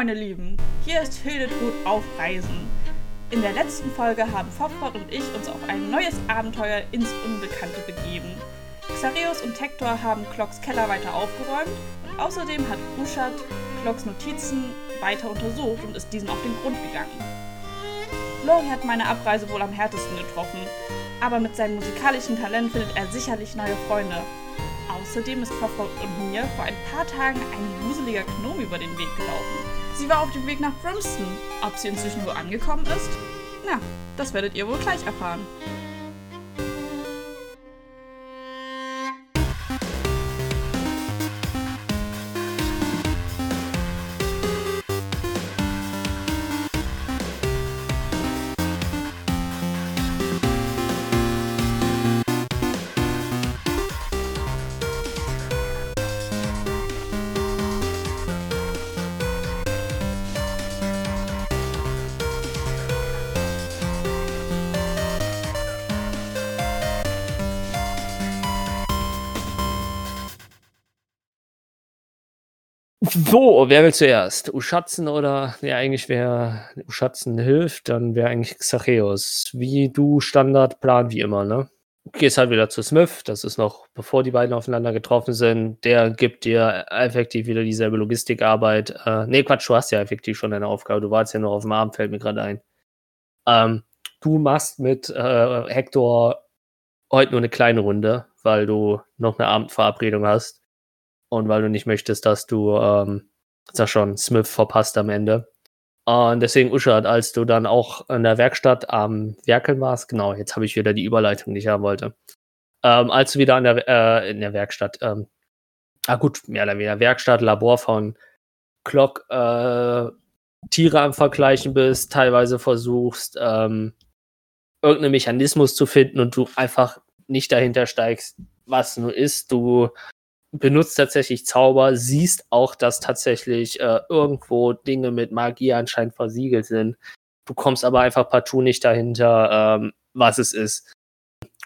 meine Lieben, hier ist Hildetrud auf Reisen. In der letzten Folge haben Fofrod und ich uns auf ein neues Abenteuer ins Unbekannte begeben. Xareus und Hector haben Clocks Keller weiter aufgeräumt und außerdem hat Uschat Clocks Notizen weiter untersucht und ist diesen auf den Grund gegangen. Lori hat meine Abreise wohl am härtesten getroffen, aber mit seinem musikalischen Talent findet er sicherlich neue Freunde. Außerdem ist Fofrod und mir vor ein paar Tagen ein wuseliger Gnome über den Weg gelaufen. Sie war auf dem Weg nach Brimston. Ob sie inzwischen wo angekommen ist? Na, das werdet ihr wohl gleich erfahren. So, wer will zuerst? Uschatzen oder ja, eigentlich wer Uschatzen hilft, dann wäre eigentlich Xacheus. Wie du Standardplan wie immer, ne? Gehst halt wieder zu Smith, das ist noch bevor die beiden aufeinander getroffen sind. Der gibt dir effektiv wieder dieselbe Logistikarbeit. Äh, nee, Quatsch, du hast ja effektiv schon deine Aufgabe. Du warst ja noch auf dem Abend, fällt mir gerade ein. Ähm, du machst mit äh, Hector heute nur eine kleine Runde, weil du noch eine Abendverabredung hast und weil du nicht möchtest, dass du, ähm, sag schon, Smith verpasst am Ende. Und deswegen, Uschat, als du dann auch in der Werkstatt am Werkeln warst, genau, jetzt habe ich wieder die Überleitung, die ich haben wollte. Ähm, als du wieder an der, äh, in der Werkstatt, ähm, ah gut, mehr oder weniger Werkstatt, Labor von Clock, äh, Tiere am Vergleichen bist, teilweise versuchst, ähm, irgendeinen Mechanismus zu finden und du einfach nicht dahinter steigst, was nur ist. Du benutzt tatsächlich Zauber, siehst auch, dass tatsächlich äh, irgendwo Dinge mit Magie anscheinend versiegelt sind. Du kommst aber einfach partout nicht dahinter, ähm, was es ist.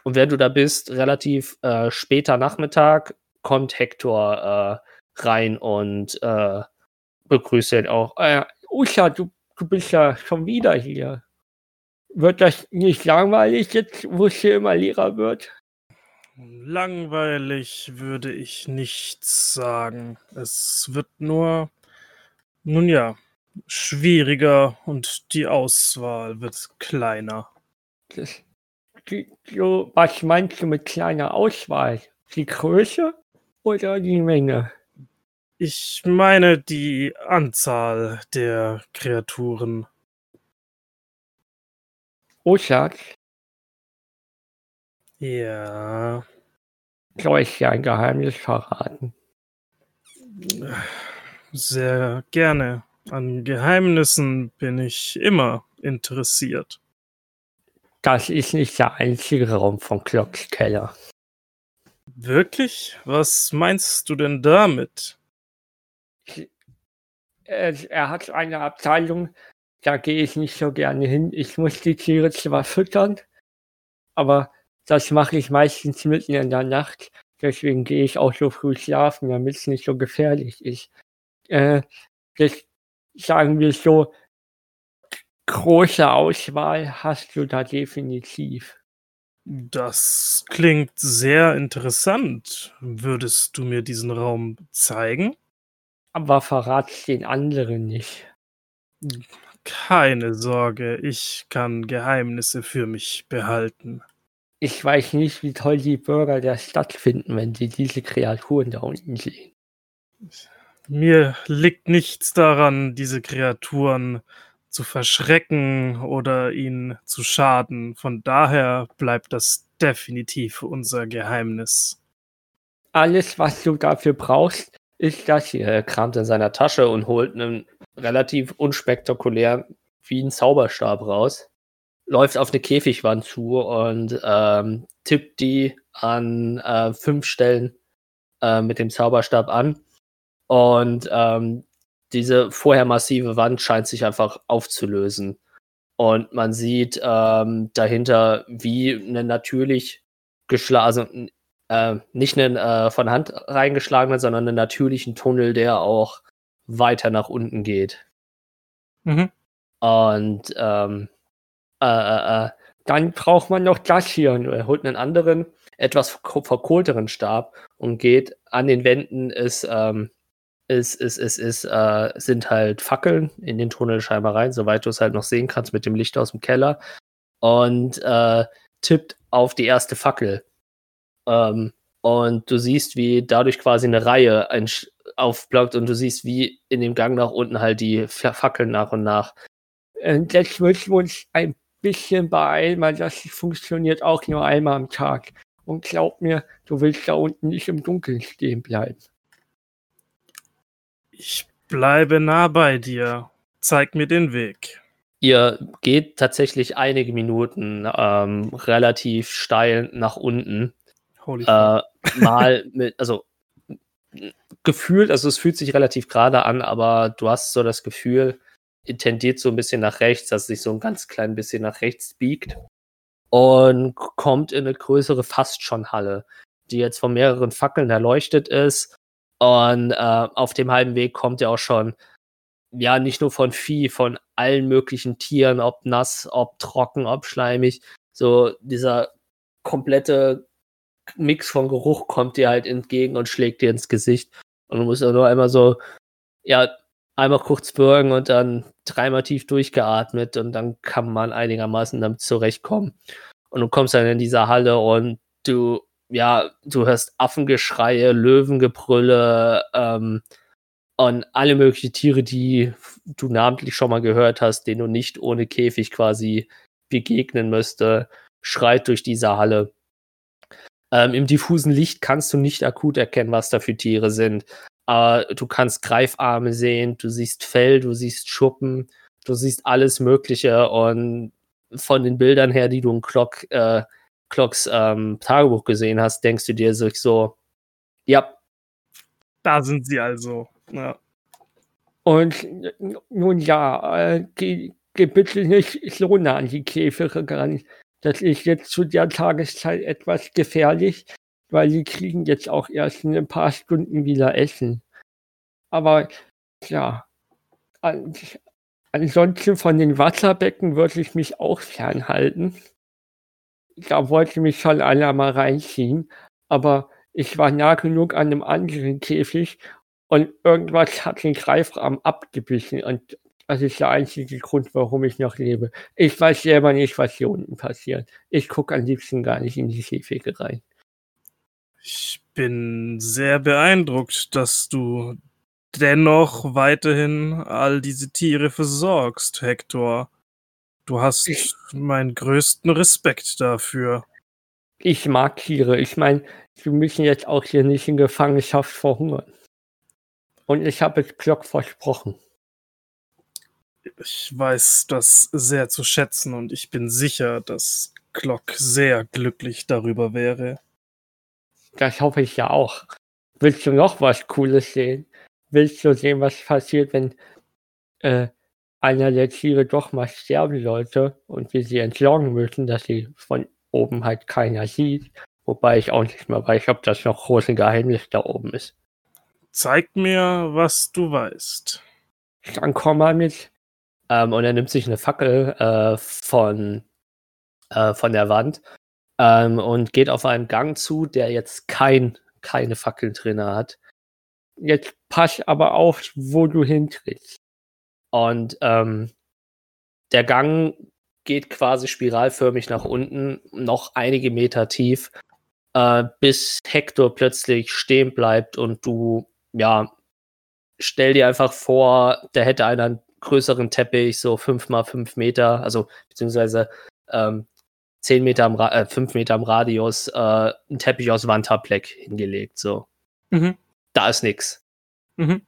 Und wenn du da bist, relativ äh, später Nachmittag, kommt Hector äh, rein und äh, begrüßt ihn auch. Äh, Usha, du, du bist ja schon wieder hier. Wird das nicht langweilig jetzt, wo es hier immer Lehrer wird? Langweilig würde ich nicht sagen. Es wird nur, nun ja, schwieriger und die Auswahl wird kleiner. Das, die, so, was meinst du mit kleiner Auswahl? Die Größe oder die Menge? Ich meine die Anzahl der Kreaturen. Osak, Ja. soll ich dir ein Geheimnis verraten? Sehr gerne. An Geheimnissen bin ich immer interessiert. Das ist nicht der einzige Raum von Clocks Keller. Wirklich? Was meinst du denn damit? Er, er hat eine Abteilung, da gehe ich nicht so gerne hin. Ich muss die Tiere zwar füttern, aber das mache ich meistens mitten in der Nacht. Deswegen gehe ich auch so früh schlafen, damit es nicht so gefährlich ist. Äh, das sagen wir so, große Auswahl hast du da definitiv. Das klingt sehr interessant. Würdest du mir diesen Raum zeigen? Aber verrat's den anderen nicht. Keine Sorge, ich kann Geheimnisse für mich behalten. Ich weiß nicht, wie toll die Bürger der Stadt finden, wenn sie diese Kreaturen da unten sehen. Mir liegt nichts daran, diese Kreaturen zu verschrecken oder ihnen zu schaden. Von daher bleibt das definitiv unser Geheimnis. Alles, was du dafür brauchst, ist das hier. Er kramt in seiner Tasche und holt einen relativ unspektakulär wie einen Zauberstab raus. Läuft auf eine Käfigwand zu und ähm, tippt die an äh, fünf Stellen äh, mit dem Zauberstab an. Und ähm, diese vorher massive Wand scheint sich einfach aufzulösen. Und man sieht ähm, dahinter, wie eine natürlich geschlagen, also äh, nicht einen äh, von Hand reingeschlagenen, sondern einen natürlichen Tunnel, der auch weiter nach unten geht. Mhm. Und ähm, äh, äh, äh, dann braucht man noch das hier. Und er holt einen anderen, etwas verkohlteren Stab und geht an den Wänden ist, ähm, ist, ist, ist, ist, äh, sind halt Fackeln in den Tunnel scheinbar rein, soweit du es halt noch sehen kannst mit dem Licht aus dem Keller. Und äh, tippt auf die erste Fackel. Ähm, und du siehst, wie dadurch quasi eine Reihe aufblockt und du siehst, wie in dem Gang nach unten halt die Fackeln nach und nach. Jetzt müssen wir uns ein bisschen beeilen, weil das funktioniert auch nur einmal am Tag. Und glaub mir, du willst da unten nicht im Dunkeln stehen bleiben. Ich bleibe nah bei dir. Zeig mir den Weg. Ihr geht tatsächlich einige Minuten ähm, relativ steil nach unten. Holy äh, mal mit, also gefühlt, also es fühlt sich relativ gerade an, aber du hast so das Gefühl, tendiert so ein bisschen nach rechts, dass sich so ein ganz klein bisschen nach rechts biegt und kommt in eine größere fast schon Halle, die jetzt von mehreren Fackeln erleuchtet ist und äh, auf dem halben Weg kommt ja auch schon, ja, nicht nur von Vieh, von allen möglichen Tieren, ob nass, ob trocken, ob schleimig. So dieser komplette Mix von Geruch kommt dir halt entgegen und schlägt dir ins Gesicht. Und du musst nur einmal so, ja, einmal kurz bürgen und dann dreimal tief durchgeatmet und dann kann man einigermaßen damit zurechtkommen. Und du kommst dann in diese Halle und du ja, du hörst Affengeschreie, Löwengebrülle ähm, und alle möglichen Tiere, die du namentlich schon mal gehört hast, denen du nicht ohne Käfig quasi begegnen müsste, schreit durch diese Halle. Ähm, Im diffusen Licht kannst du nicht akut erkennen, was da für Tiere sind. Aber du kannst Greifarme sehen, du siehst Fell, du siehst Schuppen, du siehst alles Mögliche und von den Bildern her, die du im Clock äh, Clocks ähm, Tagebuch gesehen hast, denkst du dir so, ja. Da sind sie also. Ja. Und nun ja, äh, geh, geh bitte nicht so nah an die Käfige ran. Das ist jetzt zu der Tageszeit etwas gefährlich, weil sie kriegen jetzt auch erst in ein paar Stunden wieder Essen. Aber ja, ansonsten von den Wasserbecken würde ich mich auch fernhalten da wollte mich schon einer mal reinziehen, aber ich war nah genug an einem anderen Käfig und irgendwas hat den Greifrahmen abgebissen und das ist der einzige Grund, warum ich noch lebe. Ich weiß selber nicht, was hier unten passiert. Ich gucke am liebsten gar nicht in die Käfige rein. Ich bin sehr beeindruckt, dass du dennoch weiterhin all diese Tiere versorgst, Hector. Du hast ich, meinen größten Respekt dafür. Ich mag Tiere. Ich meine, wir müssen jetzt auch hier nicht in Gefangenschaft verhungern. Und ich habe es Glock versprochen. Ich weiß das sehr zu schätzen und ich bin sicher, dass Glock sehr glücklich darüber wäre. Das hoffe ich ja auch. Willst du noch was Cooles sehen? Willst du sehen, was passiert, wenn äh, einer der Tiere doch mal sterben sollte und wir sie entsorgen müssen, dass sie von oben halt keiner sieht. Wobei ich auch nicht mehr weiß, ob das noch große Geheimnis da oben ist. Zeig mir, was du weißt. Dann komm mal mit. Ähm, und er nimmt sich eine Fackel äh, von, äh, von der Wand ähm, und geht auf einen Gang zu, der jetzt kein, keine Fackeln drin hat. Jetzt pass aber auf, wo du hintrittst. Und ähm, der Gang geht quasi spiralförmig nach unten, noch einige Meter tief, äh, bis Hector plötzlich stehen bleibt und du, ja, stell dir einfach vor, der hätte einen größeren Teppich, so fünf mal fünf Meter, also beziehungsweise ähm, zehn Meter am Ra äh, fünf Meter im Radius, äh, einen Teppich aus Wandtableck hingelegt, so. Mhm. Da ist nix. Mhm.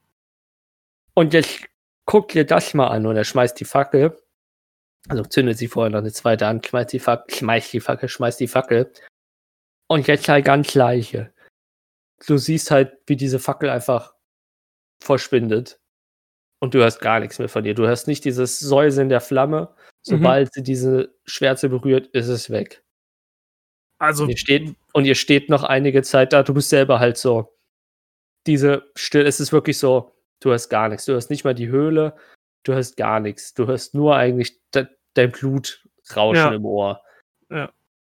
Und jetzt guck dir das mal an. Und er schmeißt die Fackel. Also zündet sie vorher noch eine zweite an, schmeißt die Fackel, schmeißt die Fackel, schmeißt die Fackel. Und jetzt halt ganz leiche. Du siehst halt, wie diese Fackel einfach verschwindet. Und du hörst gar nichts mehr von dir. Du hörst nicht dieses Säuseln der Flamme. Sobald mhm. sie diese Schwärze berührt, ist es weg. Also. Und ihr, steht, und ihr steht noch einige Zeit da. Du bist selber halt so. Diese Stille, es ist wirklich so, Du hast gar nichts. Du hast nicht mal die Höhle. du hörst gar nichts. Du hörst nur eigentlich de dein Blut rauschen Ja. im Ohr.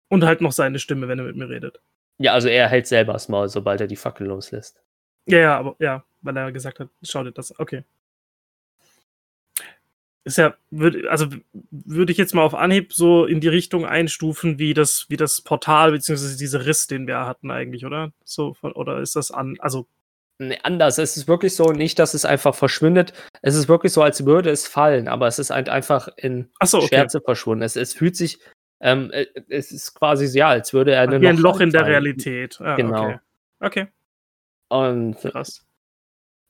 Und halt noch seine Stimme, wenn er mit mir redet. Ja, also er hält selber das Maul, sobald er die Fackel loslässt. Ja, ja, aber ja, weil er gesagt hat, schau dir das. Okay. Ist ja, würd, also würde ich jetzt mal auf Anhieb so in die Richtung einstufen, wie das, wie das Portal, beziehungsweise dieser Riss, den wir hatten eigentlich, oder? So, oder ist das an, also, Nee, anders. Es ist wirklich so, nicht, dass es einfach verschwindet. Es ist wirklich so, als würde es fallen, aber es ist halt einfach in achso, okay. Schwärze verschwunden. Es, es fühlt sich, ähm, äh, es ist quasi so, ja, als würde er Wie ein Loch in der fallen. Realität. Ah, Genau. Okay. okay, Und, krass.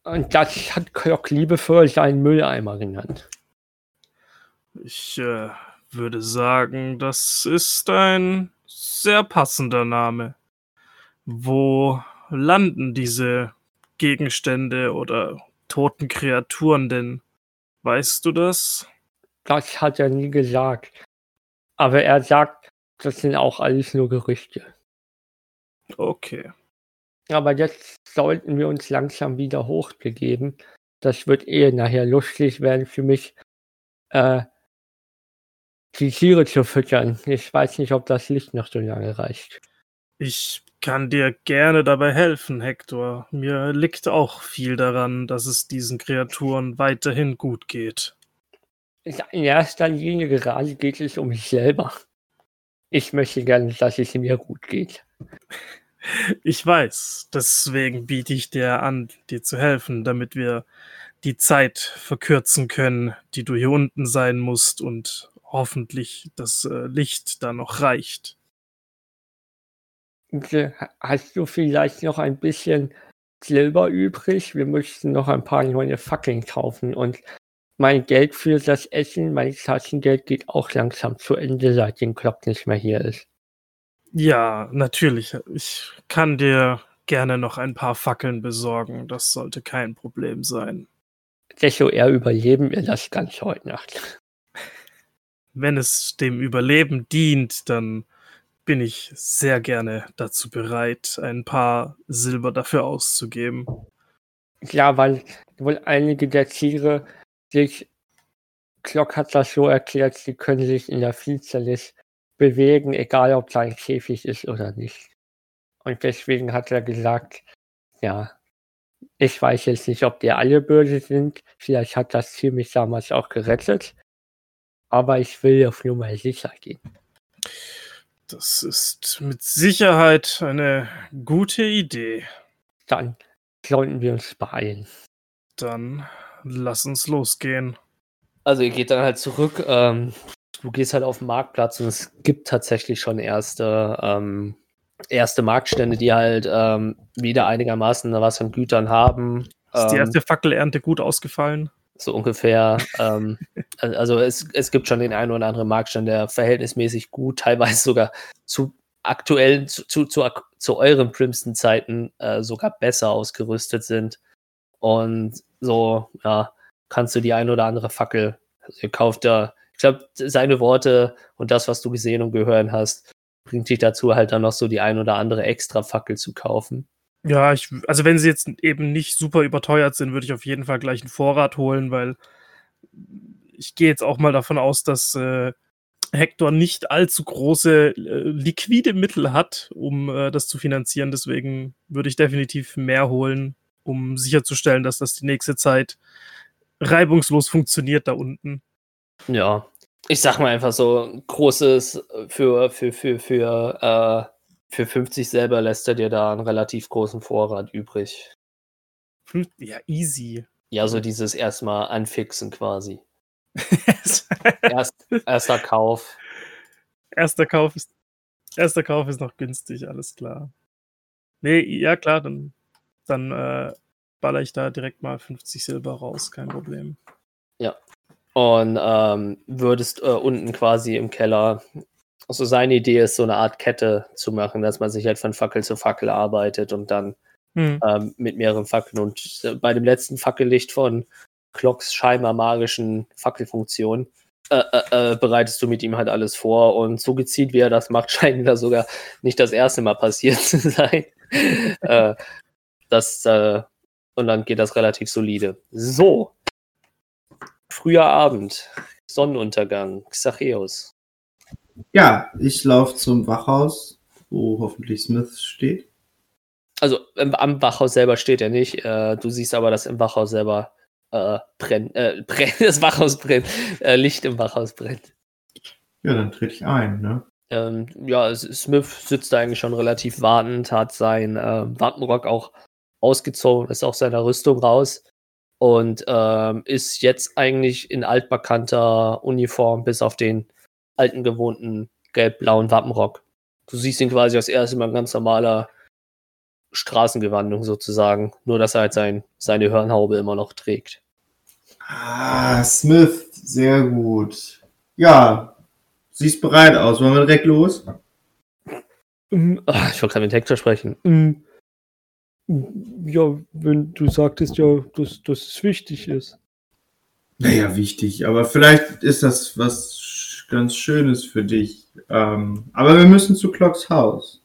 und das hat Klock liebevoll seinen Mülleimer genannt. Ich äh, würde sagen, das ist ein sehr passender Name. Wo landen diese Gegenstände oder toten Kreaturen denn? Weißt du das? Das hat er nie gesagt. Aber er sagt, das sind auch alles nur Gerüchte. Okay. Aber jetzt sollten wir uns langsam wieder hochbegeben. Das wird eh nachher lustig werden für mich, äh, die Tiere zu füttern. Ich weiß nicht, ob das Licht noch so lange reicht. Ich kann dir gerne dabei helfen, Hector. Mir liegt auch viel daran, dass es diesen Kreaturen weiterhin gut geht. In erster Linie gerade geht es um mich selber. Ich möchte gerne, dass es mir gut geht. Ich weiß, deswegen biete ich dir an, dir zu helfen, damit wir die Zeit verkürzen können, die du hier unten sein musst und hoffentlich das äh, Licht da noch reicht. Hast du vielleicht noch ein bisschen Silber übrig? Wir müssten noch ein paar neue Fackeln kaufen und mein Geld für das Essen, mein Taschengeld geht auch langsam zu Ende, seitdem Klopp nicht mehr hier ist. Ja, natürlich. Ich kann dir gerne noch ein paar Fackeln besorgen. Das sollte kein Problem sein. Desto eher überleben wir das Ganze heute Nacht. Wenn es dem Überleben dient, dann bin ich sehr gerne dazu bereit, ein paar Silber dafür auszugeben. Ja, weil wohl einige der Tiere sich, Klock hat das so erklärt, sie können sich in der Finsternis bewegen, egal ob da ein Käfig ist oder nicht. Und deswegen hat er gesagt, ja, ich weiß jetzt nicht, ob die alle böse sind, vielleicht hat das Tier mich damals auch gerettet, aber ich will auf Nummer sicher gehen. Das ist mit Sicherheit eine gute Idee. Dann sollten wir uns beeilen. Dann lass uns losgehen. Also ihr geht dann halt zurück, ähm, du gehst halt auf den Marktplatz und es gibt tatsächlich schon erste, ähm, erste Marktstände, die halt ähm, wieder einigermaßen was an Gütern haben. Ist die Ähm, erste Fackelernte gut ausgefallen? So ungefähr. ähm, al- also es, es gibt schon den einen oder anderen Marktstand, der verhältnismäßig gut, teilweise sogar zu aktuellen, zu, zu, zu, zu euren Primston-Zeiten äh, sogar besser ausgerüstet sind. Und so, ja, kannst du die ein oder andere Fackel, also ihr kauft da, ich glaube, seine Worte und das, was du gesehen und gehört hast, bringt dich dazu, halt dann noch so die ein oder andere extra Fackel zu kaufen. Ja, ich, also wenn sie jetzt eben nicht super überteuert sind, würde ich auf jeden Fall gleich einen Vorrat holen, weil ich gehe jetzt auch mal davon aus, dass äh, Hector nicht allzu große äh, liquide Mittel hat, um äh, das zu finanzieren. Deswegen würde ich definitiv mehr holen, um sicherzustellen, dass das die nächste Zeit reibungslos funktioniert da unten. Ja, ich sag mal einfach so, großes für, für, für, für, äh, für 50 selber lässt er dir da einen relativ großen Vorrat übrig. Hm, Ja, easy. Ja, so dieses erstmal anfixen quasi. Erst, erster Kauf. erster Kauf ist erster Kauf ist noch günstig, alles klar. Nee, ja klar, dann dann äh, baller ich da direkt mal 50 Silber raus, kein Problem. Und ähm, würdest äh, unten quasi im Keller, also seine Idee ist, so eine Art Kette zu machen, dass man sich halt von Fackel zu Fackel arbeitet und dann Hm. ähm, mit mehreren Fackeln. Und äh, bei dem letzten Fackellicht von Clocks scheinbar magischen Fackelfunktion äh, äh, äh, bereitest du mit ihm halt alles vor. Und so gezielt, wie er das macht, scheint da sogar nicht das erste Mal passiert zu sein. äh, das, äh, und dann geht das relativ solide. So. Früher Abend, Sonnenuntergang, Xacheus. Ja, ich laufe zum Wachhaus, wo hoffentlich Smith steht. Also im, am Wachhaus selber steht er nicht. Äh, du siehst aber, dass im Wachhaus selber äh, brennt, äh, brennt, das Wachhaus brennt, äh, Licht im Wachhaus brennt. Ja, dann trete ich ein, ne? Ähm, ja, Smith sitzt da eigentlich schon relativ wartend, hat sein äh, Wattenrock auch ausgezogen, ist aus seiner Rüstung raus und ähm, ist jetzt eigentlich in altbekannter Uniform, bis auf den alten gewohnten gelb-blauen Wappenrock. Du siehst ihn quasi als erstes Mal ganz normaler Straßengewandung sozusagen, nur dass er halt sein, seine Hörnhaube immer noch trägt. Ah, Smith, sehr gut. Ja, siehst bereit aus. Wollen wir direkt los? Mm, ach, ich wollte gerade mit Hector sprechen. Mm, ja, wenn du sagtest ja, dass, dass es wichtig ist. Naja, wichtig, aber vielleicht ist das was ganz Schönes für dich. Ähm, aber wir müssen zu Clocks Haus.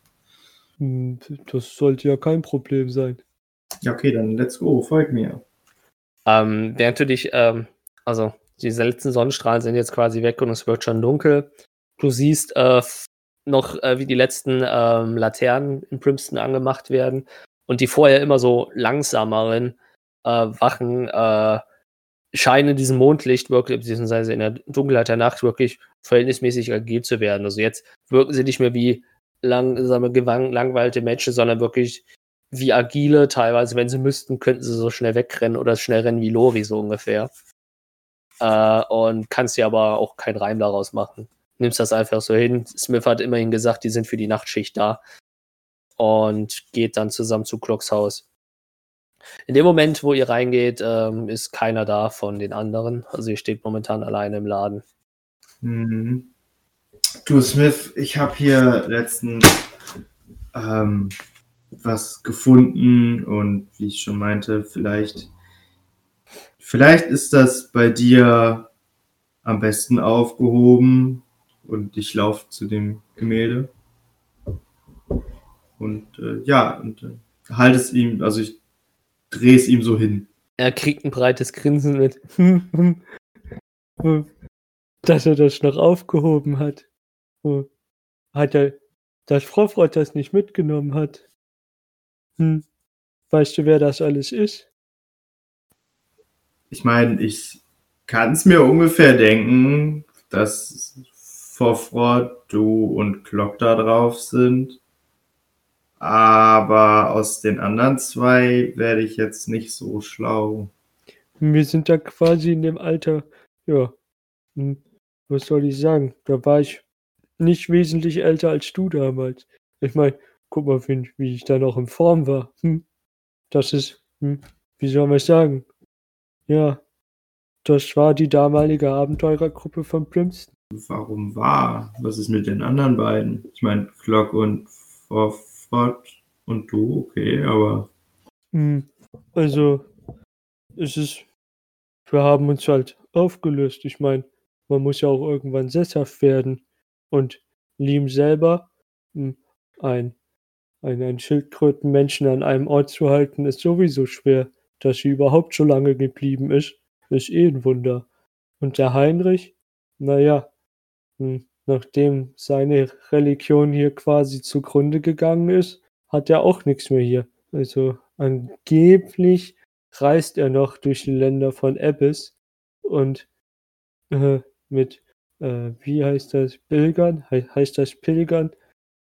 Mm, das sollte ja kein Problem sein. Ja, okay, dann let's go, folg mir. Ähm, während du dich, ähm, also diese letzten Sonnenstrahlen sind jetzt quasi weg und es wird schon dunkel. Du siehst äh, noch, äh, wie die letzten ähm, Laternen in Primston angemacht werden und die vorher immer so langsameren äh, Wachen äh, scheinen in diesem Mondlicht wirklich, beziehungsweise in der Dunkelheit der Nacht wirklich verhältnismäßig agil zu werden. Also jetzt wirken sie nicht mehr wie langsame, gelangweilte Menschen, sondern wirklich wie agile. Teilweise, wenn sie müssten, könnten sie so schnell wegrennen oder schnell rennen wie Lori, so ungefähr. Äh, und kannst dir aber auch keinen Reim daraus machen. Nimmst das einfach so hin. Smith hat immerhin gesagt, die sind für die Nachtschicht da. Und geht dann zusammen zu Clocks Haus. In dem Moment, wo ihr reingeht, ähm, ist keiner da von den anderen. Also ihr steht momentan alleine im Laden. Mhm. Du, Smith, ich habe hier letztens ähm, was gefunden und wie ich schon meinte, vielleicht, vielleicht ist das bei dir am besten aufgehoben und ich laufe zu dem Gemälde. Und äh, ja, und äh, halte es ihm, also ich drehe es ihm so hin. Er kriegt ein breites Grinsen mit. Dass er das noch aufgehoben hat. Hat er, dass Frau Frott das nicht mitgenommen hat. Hm. Weißt du, wer das alles ist? Ich meine, ich kann es mir ungefähr denken, dass Vorfrott, du und Glock da drauf sind. Aber aus den anderen zwei werde ich jetzt nicht so schlau. Wir sind da quasi in dem Alter, ja, hm, was soll ich sagen? Da war ich nicht wesentlich älter als du damals. Ich meine, guck mal, wie, wie ich da noch in Form war. Hm. Das ist, hm, wie soll man sagen? Ja, das war die damalige Abenteurergruppe von Primston. Warum war? Was ist mit den anderen beiden? Ich meine, Flock und Forford und du, okay, aber. Hm, also, es ist, wir haben uns halt aufgelöst. Ich meine, man muss ja auch irgendwann sesshaft werden. Und Liam selber, hm, ein, ein, ein Schildkrötenmenschen an einem Ort zu halten, ist sowieso schwer. Dass sie überhaupt so lange geblieben ist, ist eh ein Wunder. Und der Heinrich, naja, hm, nachdem seine Religion hier quasi zugrunde gegangen ist, hat er auch nichts mehr hier. Also angeblich reist er noch durch die Länder von Abyss und äh, mit, äh, wie heißt das, Pilgern? He heißt das Pilgern?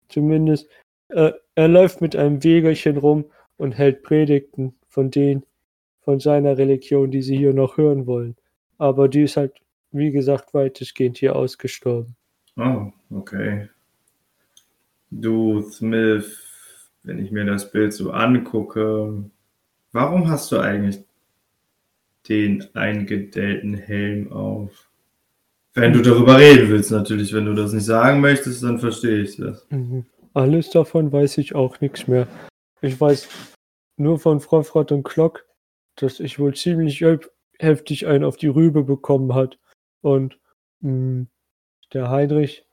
Zumindest. Äh, er läuft mit einem Wegerchen rum und hält Predigten von denen, von seiner Religion, die sie hier noch hören wollen. Aber die ist halt, wie gesagt, weitestgehend hier ausgestorben. Oh, okay. Du, Smith, wenn ich mir das Bild so angucke, warum hast du eigentlich den eingedellten Helm auf? Wenn du darüber reden willst, natürlich. Wenn du das nicht sagen möchtest, dann verstehe ich das. Mhm. Alles davon weiß ich auch nichts mehr. Ich weiß nur von Frau Frott und Klock, dass ich wohl ziemlich heftig einen auf die Rübe bekommen hat. Und mh, mm, der Heinrich,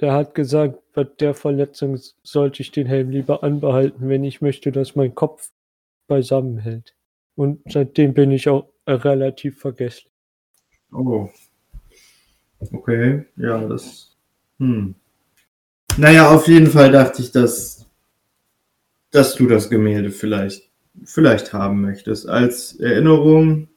der hat gesagt, bei der Verletzung sollte ich den Helm lieber anbehalten, wenn ich möchte, dass mein Kopf beisammenhält. Und seitdem bin ich auch relativ vergesslich. Oh. Okay, ja, das. Hm. Naja, auf jeden Fall dachte ich, dass, dass du das Gemälde vielleicht, vielleicht haben möchtest. Als Erinnerung,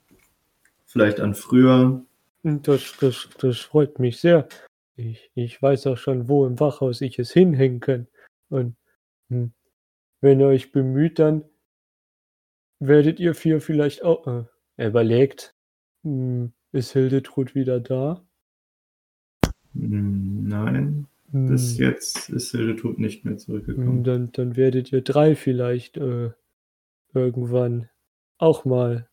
vielleicht an früher. Das, das, das freut mich sehr. Ich, ich weiß auch schon, wo im Wachhaus ich es hinhängen kann. Und hm, wenn ihr euch bemüht, dann werdet ihr vier vielleicht auch. Äh, er überlegt, hm, ist Hildetrud wieder da? Hm, Nein, bis Hm, jetzt ist Hildetrud nicht mehr hm, zurückgekommen. dann, dann werdet ihr drei vielleicht äh, irgendwann auch mal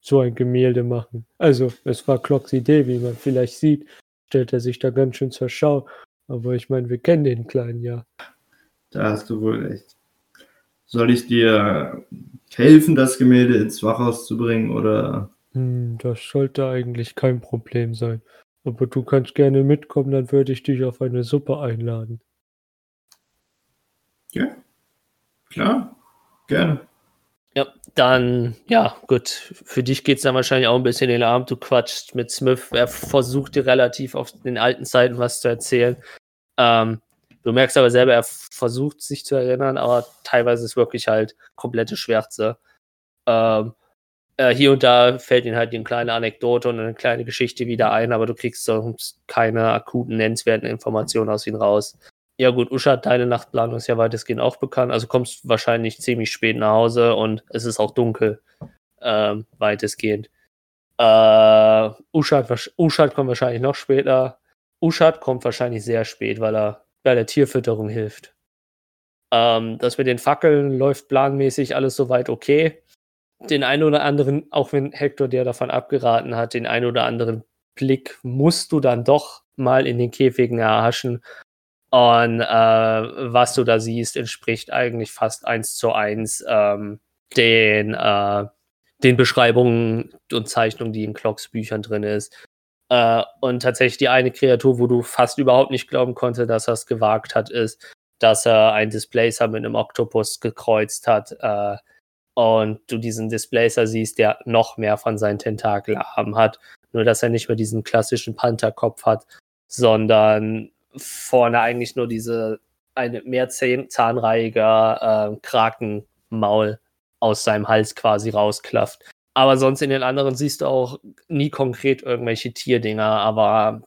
so ein Gemälde machen. Also, es war Clocks Idee, wie man vielleicht sieht, stellt er sich da ganz schön zur Schau. Aber ich meine, wir kennen den Kleinen ja. Da hast du wohl recht. Soll ich dir helfen, das Gemälde ins Wachhaus zu bringen oder? Hm, das sollte eigentlich kein Problem sein. Aber du kannst gerne mitkommen, dann würde ich dich auf eine Suppe einladen. Ja, klar, gerne. Ja, dann, ja, gut. Für dich geht es dann wahrscheinlich auch ein bisschen in den Abend. Du quatschst mit Smith. Er versucht dir relativ auf den alten Zeiten was zu erzählen. Ähm, du merkst aber selber, er versucht sich zu erinnern, aber teilweise ist wirklich halt komplette Schwärze. Ähm, äh, hier und da fällt ihm halt eine kleine Anekdote und eine kleine Geschichte wieder ein, aber du kriegst sonst keine akuten, nennenswerten Informationen aus ihm raus. Ja gut, Uschat, deine Nachtplanung ist ja weitestgehend auch bekannt. Also kommst wahrscheinlich ziemlich spät nach Hause und es ist auch dunkel, ähm, weitestgehend. Äh, Uschat, wahrsch- Uschat kommt wahrscheinlich noch später. Uschat kommt wahrscheinlich sehr spät, weil er bei der Tierfütterung hilft. Ähm, das mit den Fackeln läuft planmäßig alles soweit okay. Den einen oder anderen, auch wenn Hector dir davon abgeraten hat, den einen oder anderen Blick musst du dann doch mal in den Käfigen erhaschen. Und äh, was du da siehst, entspricht eigentlich fast eins zu eins ähm, den, äh, den Beschreibungen und Zeichnungen, die in Clocks Büchern drin ist. Äh, und tatsächlich die eine Kreatur, wo du fast überhaupt nicht glauben konnte, dass er es gewagt hat, ist, dass er ein Displacer mit einem Oktopus gekreuzt hat. Und du diesen Displacer siehst, der noch mehr von seinen Tentakelarmen hat. Nur, dass er nicht mehr diesen klassischen Pantherkopf hat, sondern vorne eigentlich nur diese eine mehrzahnreihiger äh, Krakenmaul aus seinem Hals quasi rausklafft. Aber sonst in den anderen siehst du auch nie konkret irgendwelche Tierdinger, aber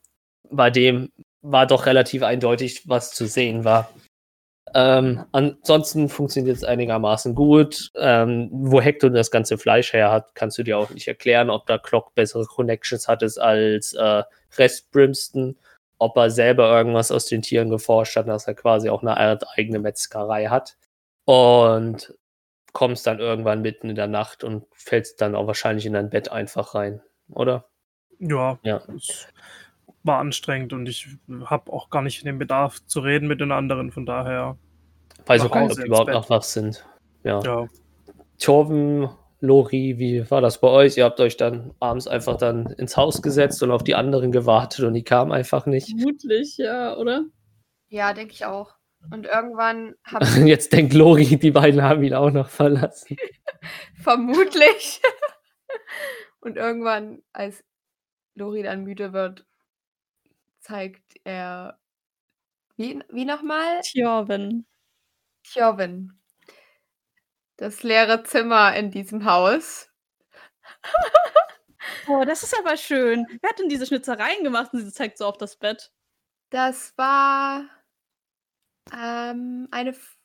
bei dem war doch relativ eindeutig, was zu sehen war. Ähm, ansonsten funktioniert es einigermaßen gut. Ähm, wo Hector das ganze Fleisch her hat, kannst du dir auch nicht erklären, ob da Clock bessere Connections hat als äh, Rest Brimston, ob er selber irgendwas aus den Tieren geforscht hat, dass er quasi auch eine Art eigene Metzgerei hat. Und kommst dann irgendwann mitten in der Nacht und fällst dann auch wahrscheinlich in dein Bett einfach rein, oder? Ja, Ja. War anstrengend und ich habe auch gar nicht den Bedarf zu reden mit den anderen, von daher, Weiß auch gar nicht, ob die überhaupt Bett. noch wach sind. Ja. ja. Torben, Lori, wie war das bei euch? Ihr habt euch dann abends einfach dann ins Haus gesetzt und auf die anderen gewartet und die kamen einfach nicht. Vermutlich, ja, oder? Ja, denke ich auch. Und irgendwann habe Jetzt denkt Lori, die beiden haben ihn auch noch verlassen. vermutlich. Und irgendwann, als Lori dann müde wird, zeigt er. Wie, wie nochmal? Tjorven. Tjorvin. Das leere Zimmer in diesem Haus. Oh, das ist aber schön. Wer hat denn diese Schnitzereien gemacht und sie zeigt so auf das Bett? Das war ähm, eine F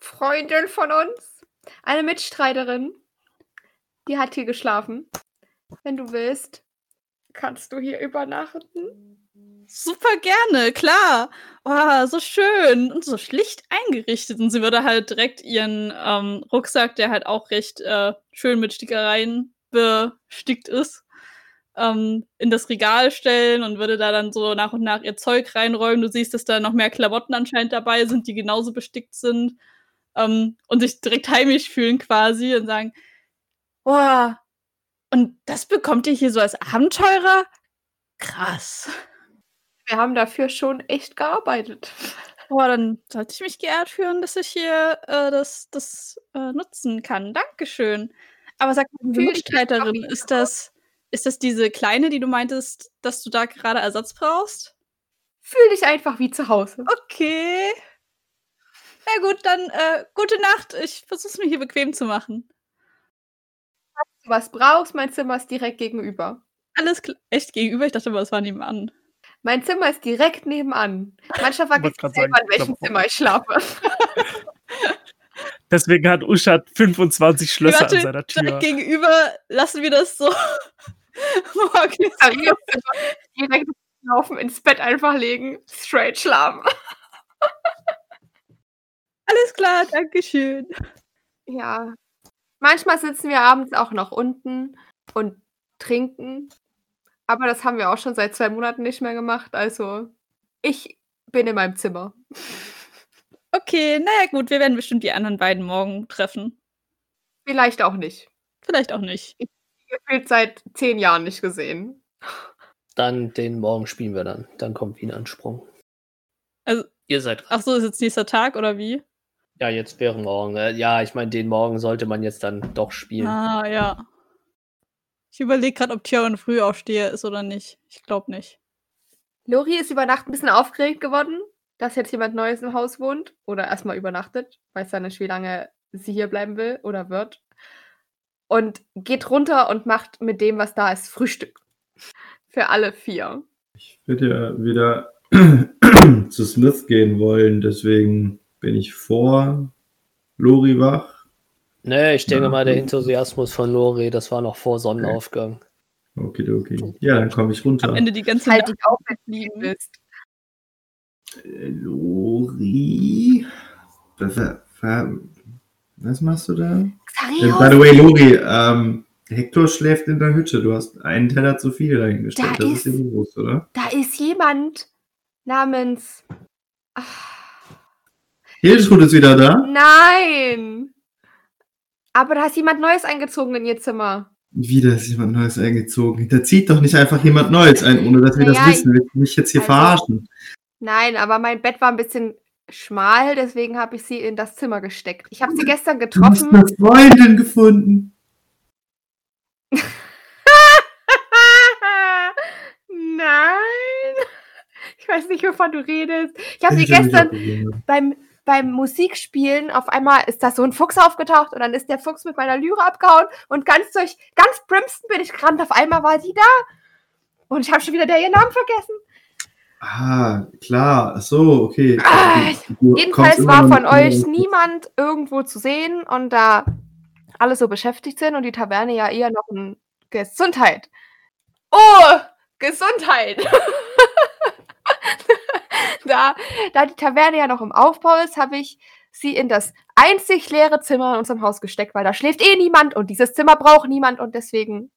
Freundin von uns, eine Mitstreiterin. Die hat hier geschlafen. Wenn du willst, kannst du hier übernachten. Super gerne, klar. Oh, so schön und so schlicht eingerichtet. Und sie würde halt direkt ihren ähm, Rucksack, der halt auch recht äh, schön mit Stickereien bestickt ist, ähm, in das Regal stellen und würde da dann so nach und nach ihr Zeug reinräumen. Du siehst, dass da noch mehr Klamotten anscheinend dabei sind, die genauso bestickt sind. Ähm, und sich direkt heimisch fühlen quasi und sagen, boah, und das bekommt ihr hier so als Abenteurer? Krass. Wir haben dafür schon echt gearbeitet. Boah, dann sollte ich mich geehrt fühlen, dass ich hier äh, das, das äh, nutzen kann. Dankeschön. Aber sag mal, wie ist das, Ist das diese kleine, die du meintest, dass du da gerade Ersatz brauchst? Fühl dich einfach wie zu Hause. Okay. Na gut, dann äh, gute Nacht. Ich versuch's mir hier bequem zu machen. Wenn du was brauchst, mein Zimmer ist direkt gegenüber. Alles klar. Echt gegenüber? Ich dachte, es war nebenan. Mein Zimmer ist direkt nebenan. Manchmal vergesse ich selber, sagen, in welchem Klammer. Zimmer ich schlafe. Deswegen hat Uschat 25 Schlösser Warte, an seiner Tür. direkt gegenüber lassen wir das so direkt laufen, ins Bett einfach legen, straight schlafen. Alles klar, danke schön. Ja. Manchmal sitzen wir abends auch noch unten und trinken. Aber das haben wir auch schon seit zwei Monaten nicht mehr gemacht. Also, ich bin in meinem Zimmer. Okay, naja gut, wir werden bestimmt die anderen beiden morgen treffen. Vielleicht auch nicht. Vielleicht auch nicht. Gefühlt seit zehn Jahren nicht gesehen. Dann den Morgen spielen wir dann. Dann kommt Wien Ansprung. Also- Ihr seid dran. Ach so, ist jetzt nächster Tag oder wie? Ja, jetzt wäre morgen. Äh, Ja, ich meine, den Morgen sollte man jetzt dann doch spielen. Ah, ja. Ich überlege gerade, ob Tja ein Frühaufsteher ist oder nicht. Ich glaube nicht. Lori ist über Nacht ein bisschen aufgeregt geworden, dass jetzt jemand Neues im Haus wohnt oder erstmal übernachtet. Weiß ja nicht, wie lange sie hier bleiben will oder wird. Und geht runter und macht mit dem, was da ist, Frühstück. Für alle vier. Ich würde ja wieder zu Smith gehen wollen, deswegen bin ich vor Lori wach. Nee, ich denke Ja, mal, der. Enthusiasmus von Lori, das war noch vor Sonnenaufgang. Okidoki. Ja, dann komme ich runter. Am Ende die ganze Halt Nacht dich auf, wenn du liegen. lieben bist. Äh, Lori? Was, machst du da? Äh, Xarios, by the way, Lori, ähm, Hector schläft in der Hütte. Du hast einen Teller zu viel reingestellt. Da das ist dir ist- bewusst, oder? da ist jemand namens. Hildetrud ist wieder da. nein! Aber da ist jemand Neues eingezogen in ihr Zimmer. Wieder ist jemand Neues eingezogen. Da zieht doch nicht einfach jemand Neues ein, ohne dass wir Naja, das wissen. Willst du mich jetzt hier also- verarschen? Nein, aber mein Bett war ein bisschen schmal, deswegen habe ich sie in das Zimmer gesteckt. Ich habe sie gestern Du hast getroffen. eine Freundin gefunden. Nein! Ich weiß nicht, wovon du redest. Ich habe sie gestern beim, beim Musikspielen auf einmal ist da so ein Fuchs aufgetaucht und dann ist der Fuchs mit meiner Lyre abgehauen und ganz durch ganz Brimston bin ich gerannt. Auf einmal war sie da und ich habe schon wieder der ihren Namen vergessen. Ah, klar. Ach so, okay. Ah, Jedenfalls war von euch niemand irgendwo zu sehen und da alle so beschäftigt sind und die Taverne ja eher noch ein Gesundheit. Oh, Gesundheit! da, da die Taverne ja noch im Aufbau ist, habe ich sie in das einzig leere Zimmer in unserem Haus gesteckt, weil da schläft eh niemand und dieses Zimmer braucht niemand und deswegen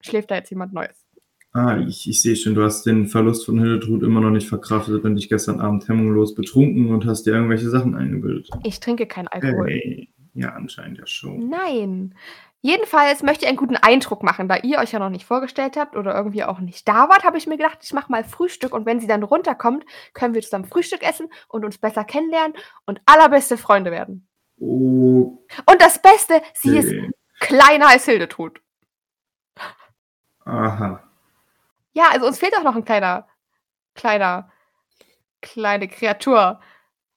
schläft da jetzt jemand Neues. Ah, ich, ich sehe schon, du hast den Verlust von Hildetrud immer noch nicht verkraftet und dich gestern Abend hemmungslos betrunken und hast dir irgendwelche Sachen eingebildet. Ich trinke keinen Alkohol. Hey. Ja, anscheinend ja schon. Nein. Jedenfalls möchte ich einen guten Eindruck machen, da ihr euch ja noch nicht vorgestellt habt oder irgendwie auch nicht da wart, habe ich mir gedacht, ich mache mal Frühstück und wenn sie dann runterkommt, können wir zusammen Frühstück essen und uns besser kennenlernen und allerbeste Freunde werden. Oh, Und das Beste, sie ist kleiner als Hildetrud. Aha. Ja, also uns fehlt auch noch ein kleiner, kleiner, kleine Kreatur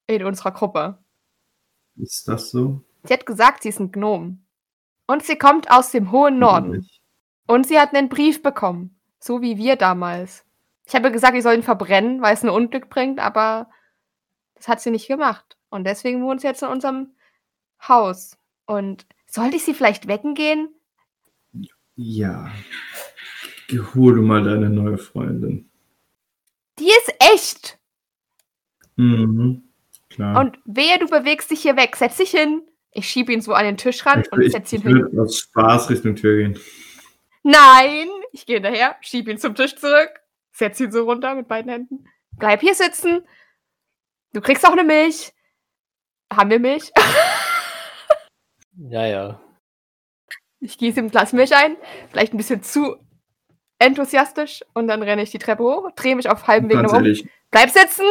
in unserer Gruppe. Ist das so? Sie hat gesagt, sie ist ein Gnom. Und sie kommt aus dem hohen Norden. Und sie hat einen Brief bekommen. So wie wir damals. Ich habe gesagt, wir sollen ihn verbrennen, weil es ein Unglück bringt, aber das hat sie nicht gemacht. Und deswegen wohnt sie jetzt in unserem Haus. Und sollte ich sie vielleicht wecken gehen? Ja. Geh, Hol du mal deine neue Freundin. Die ist echt. Mhm. Klar. Und wehe, du bewegst dich hier weg. Setz dich hin. Ich schiebe ihn so an den Tisch ran ich, und ich, setz ihn ich hin. würde aus Spaß Richtung Tür gehen. Nein! Ich gehe hinterher, schieb ihn zum Tisch zurück, setz ihn so runter mit beiden Händen. Bleib hier sitzen. Du kriegst auch eine Milch. Haben wir Milch? Ja, ja. Ich gieße ihm ein Glas Milch ein, vielleicht ein bisschen zu enthusiastisch und dann renne ich die Treppe hoch, drehe mich auf halbem Weg um. Bleib sitzen!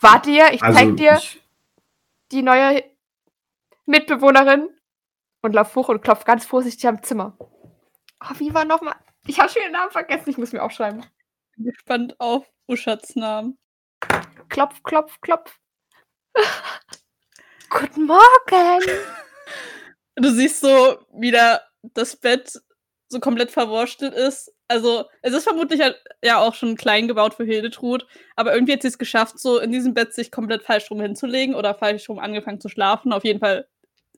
Warte hier, ich also zeig dir ich, die neue Mitbewohnerin und lauf hoch und klopf ganz vorsichtig am Zimmer. Oh, wie war nochmal? Ich habe schon den Namen vergessen, ich muss mir aufschreiben. Bin gespannt auf Uschats Namen. Klopf, klopf, klopf. Guten Morgen. Du siehst so, wie da das Bett so komplett verwurstelt ist. Also, es ist vermutlich halt ja auch schon klein gebaut für Hildetrud, aber irgendwie hat sie es geschafft, so in diesem Bett sich komplett falsch rum hinzulegen oder falsch rum angefangen zu schlafen. Auf jeden Fall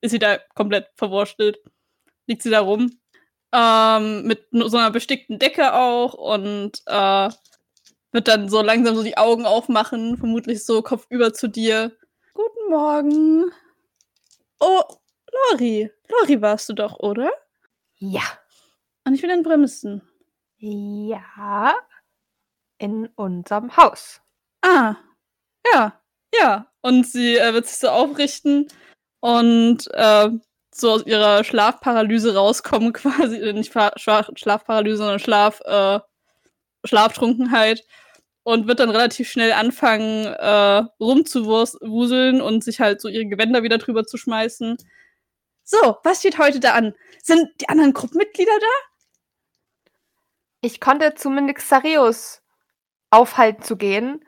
ist sie da komplett verwurstelt. Liegt sie da rum. Ähm, mit so einer bestickten Decke auch und äh, wird dann so langsam so die Augen aufmachen, vermutlich so kopfüber zu dir. Guten Morgen. Oh, Lori. Lori warst du doch, oder? Ja. Und ich bin in Bremsen. Ja. In unserem Haus. Ah, ja, ja. Und sie äh, wird sich so aufrichten und äh, so aus ihrer Schlafparalyse rauskommen, quasi. Äh, Nicht Schlafparalyse, sondern Schlaf, äh, Schlaftrunkenheit. Und wird dann relativ schnell anfangen, äh, rumzuwuseln und sich halt so ihre Gewänder wieder drüber zu schmeißen. So, was steht heute da an? Sind die anderen Gruppenmitglieder da? Ich konnte zumindest Xarius aufhalten zu gehen.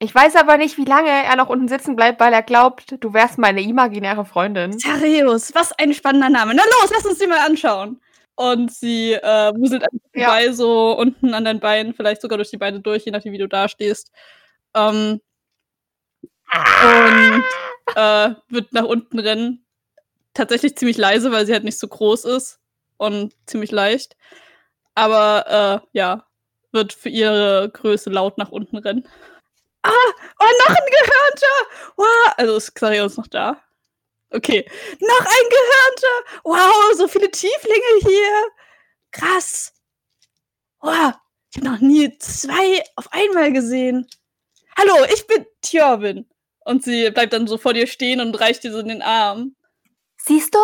Ich weiß aber nicht, wie lange er noch unten sitzen bleibt, weil er glaubt, du wärst meine imaginäre Freundin. Zareus, was ein spannender Name. Na los, lass uns den mal anschauen. Und sie äh, wuselt an Ja. vorbei, so unten an deinen Beinen, vielleicht sogar durch die Beine durch, je nachdem, wie du da stehst. Ähm, und äh, wird nach unten rennen. Tatsächlich ziemlich leise, weil sie halt nicht so groß ist und ziemlich leicht. Aber äh, ja, wird für ihre Größe laut nach unten rennen. Ah, oh, noch ein Gehörnter! Wow, also ist Xarios noch da? Okay. Noch ein Gehörnter! Wow, so viele Tieflinge hier! Krass! Wow, ich habe noch nie zwei auf einmal gesehen. Hallo, ich bin Tjorvin. Und sie bleibt dann so vor dir stehen und reicht dir so in den Arm. Siehst du?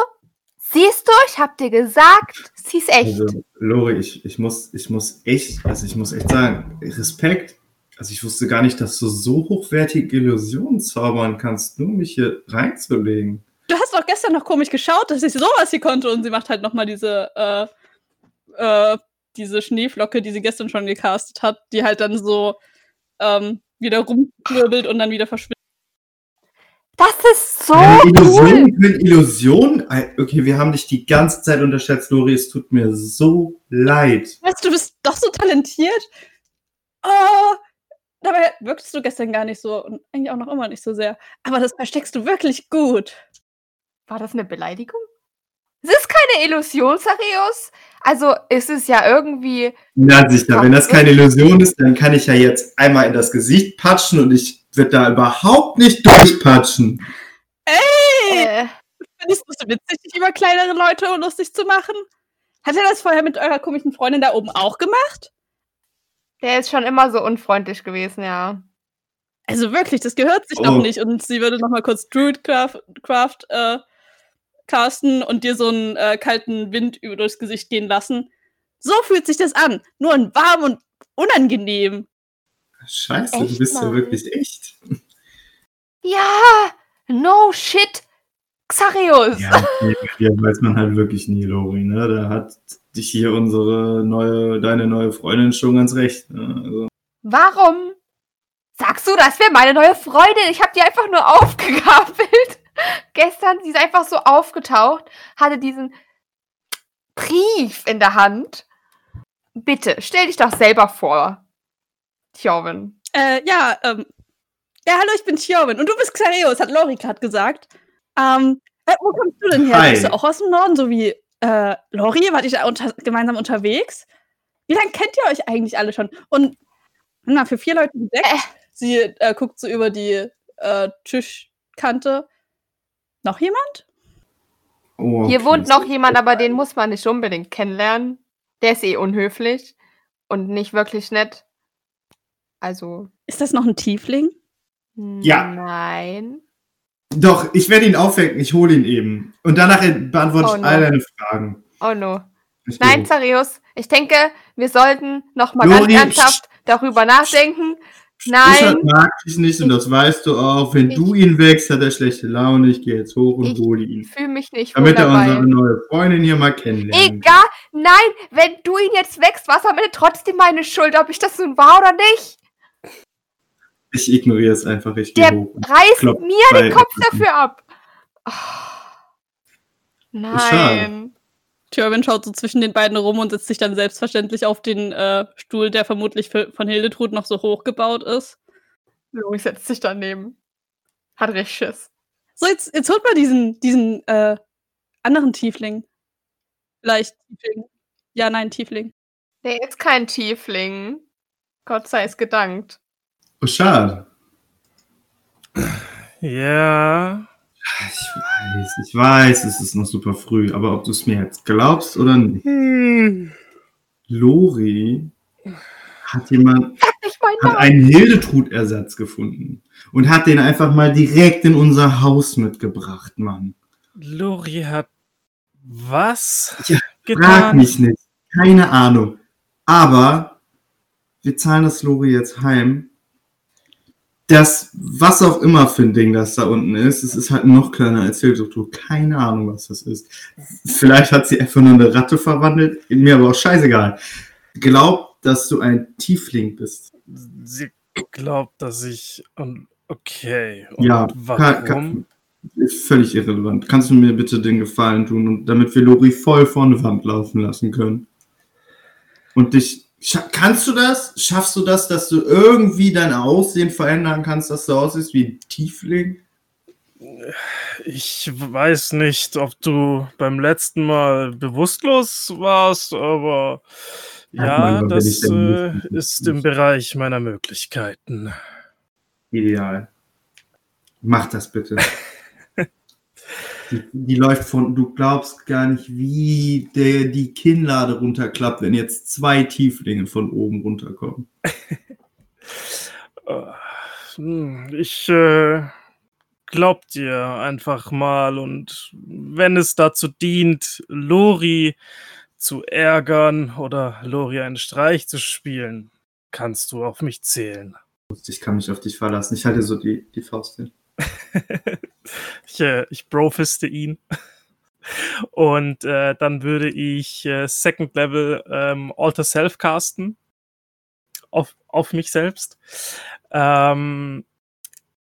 Siehst du? Ich hab dir gesagt, sie ist echt. Also, Lori, ich, ich, muss, ich muss echt, also ich muss echt sagen, Respekt. Also ich wusste gar nicht, dass du so hochwertige Illusionen zaubern kannst, nur um mich hier reinzulegen. Du hast doch gestern noch komisch geschaut, dass ich sowas hier konnte. Und sie macht halt nochmal diese, äh, äh, diese Schneeflocke, die sie gestern schon gecastet hat, die halt dann so ähm, wieder rumwirbelt und dann wieder verschwindet. Das ist so cool. Illusion können Illusion. Okay, wir haben dich die ganze Zeit unterschätzt, Lori. Es tut mir so leid. Weißt du, du bist doch so talentiert. Oh, dabei wirktest du gestern gar nicht so und eigentlich auch noch immer nicht so sehr. Aber das versteckst du wirklich gut. War das eine Beleidigung? Es ist keine Illusion, Sarius. Also ist es ja irgendwie. Na sicher, wenn das keine Illusion ist, dann kann ich ja jetzt einmal in das Gesicht patschen und ich werde da überhaupt nicht durchpatschen. Ey! Äh, Findest du es witzig, dich über kleinere Leute lustig zu machen? Hat er das vorher mit eurer komischen Freundin da oben auch gemacht? Der ist schon immer so unfreundlich gewesen, ja. Also wirklich, das gehört sich Oh. doch nicht. Und sie würde noch mal kurz Druidcraft Craft, äh, casten und dir so einen äh, kalten Wind über durchs Gesicht gehen lassen. So fühlt sich das an. Nur in warm und unangenehm. Scheiße, du Echt bist ja mal? wirklich echt. Ja, no shit. Xarius. Ja, nee, weiß man halt wirklich nie, Lori. Ne? Da hat dich hier unsere neue, deine neue Freundin schon ganz recht. Ne? Also, Warum sagst du, das wäre meine neue Freundin? Ich habe die einfach nur aufgegabelt. Gestern, sie ist einfach so aufgetaucht, hatte diesen Brief in der Hand. Bitte, stell dich doch selber vor. Tjorvin. Äh, ja, ähm. Ja, hallo, ich bin Tjorvin. Und du bist Xareus, hat Lori gerade gesagt. Ähm, äh, wo kommst du denn her? Hi. Bist du auch aus dem Norden, so wie äh, Lori? Wart ihr da unter gemeinsam unterwegs? Wie lange kennt ihr euch eigentlich alle schon? Und na, für vier Leute gedeckt. Äh. Sie äh, guckt so über die äh, Tischkante. Noch jemand? oh, Hier okay. wohnt noch jemand, aber den muss man nicht unbedingt kennenlernen. Der ist eh unhöflich und nicht wirklich nett. Also. Ist das noch ein Tiefling? Ja. Nein. Doch, ich werde ihn aufwecken, ich hole ihn eben. Und danach beantworte Oh ich no. all deine Fragen. Oh no. Ich Nein, Zarius, ich denke, wir sollten noch mal ganz ernsthaft darüber nachdenken. Ich Nein, mag dich nicht und das weißt du auch. Wenn Ich- du ihn wächst, hat er schlechte Laune. Ich gehe jetzt hoch und Ich- hole ich ihn. fühle mich nicht Damit er dabei. unsere neue Freundin hier mal kennenlernt. Egal, Nein, wenn du ihn jetzt wächst, war es am Ende trotzdem meine Schuld, ob ich das nun war oder nicht. Ich ignoriere es einfach. Ich Der reißt mir den Kopf dafür ab. Oh. Nein. Tjörvin schaut so zwischen den beiden rum und setzt sich dann selbstverständlich auf den äh, Stuhl, der vermutlich für, von Hildetrud noch so hoch gebaut ist. Louis setzt sich daneben. Hat richtig Schiss. So, jetzt, jetzt holt mal diesen, diesen äh, anderen Tiefling. Vielleicht Tiefling. Ja, nein, Tiefling. Der ist kein Tiefling. Gott sei es gedankt. Oh, schade. Ja. Ich weiß, ich weiß, es ist noch super früh, aber ob du es mir jetzt glaubst oder nicht, Hm. Lori hat jemand, hat einen Hildetrud-Ersatz gefunden und hat den einfach mal direkt in unser Haus mitgebracht, Mann. Lori hat was Ja, Frag getan? mich nicht. Keine Ahnung. Aber wir zahlen das Lori jetzt heim. Das, was auch immer für ein Ding das da unten ist, es ist halt noch kleiner als Hildetrud. Keine Ahnung, was das ist. Vielleicht hat sie einfach nur eine Ratte verwandelt. Mir aber auch scheißegal. Glaub, dass du ein Tiefling bist. Sie glaubt, dass ich. Und okay. Und Ja, warum? kann- kann- Ist völlig irrelevant. Kannst du mir bitte den Gefallen tun, damit wir Lori voll vor eine Wand laufen lassen können? Und dich. Scha- Kannst du das? Schaffst du das, dass du irgendwie dein Aussehen verändern kannst, dass du aussiehst wie ein Tiefling? Ich weiß nicht, ob du beim letzten Mal bewusstlos warst, aber Ja, bin das äh, ist im Bereich meiner Möglichkeiten. Ideal. Mach das bitte. die, die läuft von, du glaubst gar nicht, wie der, die Kinnlade runterklappt, wenn jetzt zwei Tieflinge von oben runterkommen. Äh, hm, Ich äh, glaub dir einfach mal und wenn es dazu dient, Lori zu ärgern oder Lori einen Streich zu spielen, kannst du auf mich zählen. Ich kann mich auf dich verlassen. Ich halte so die, die Faust hin. ich, äh, ich brofiste ihn. Und äh, dann würde ich äh, Second Level ähm, Alter Self casten. Auf, auf mich selbst. Ähm,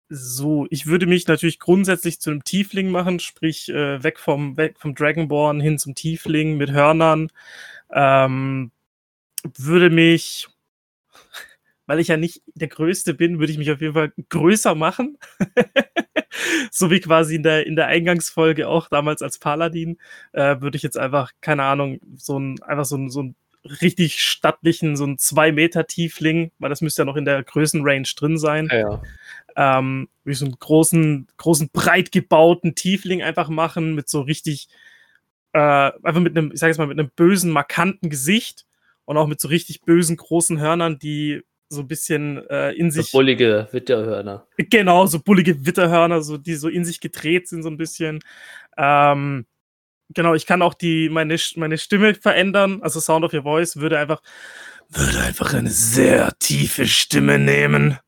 so, ich würde mich natürlich grundsätzlich zu einem Tiefling machen, sprich äh, weg, vom, weg vom Dragonborn hin zum Tiefling mit Hörnern. Ähm, würde mich, weil ich ja nicht der Größte bin, würde ich mich auf jeden Fall größer machen. so wie quasi in der, in der Eingangsfolge auch damals als Paladin, äh, würde ich jetzt einfach, keine Ahnung, so ein, einfach so ein, so ein richtig stattlichen, so ein zwei Meter Tiefling, weil das müsste ja noch in der Größenrange drin sein. Ja, ja. Ähm, wie so einen großen, großen, breit gebauten Tiefling einfach machen, mit so richtig, äh, einfach mit einem, ich sag jetzt mal, mit einem bösen, markanten Gesicht und auch mit so richtig bösen, großen Hörnern, die so ein bisschen äh, in So sich. bullige Witterhörner. Genau, so bullige Witterhörner, so, die so in sich gedreht sind, so ein bisschen. Ähm, genau, ich kann auch die, meine, meine Stimme verändern. Also Sound of Your Voice würde einfach, würde einfach eine sehr tiefe Stimme nehmen,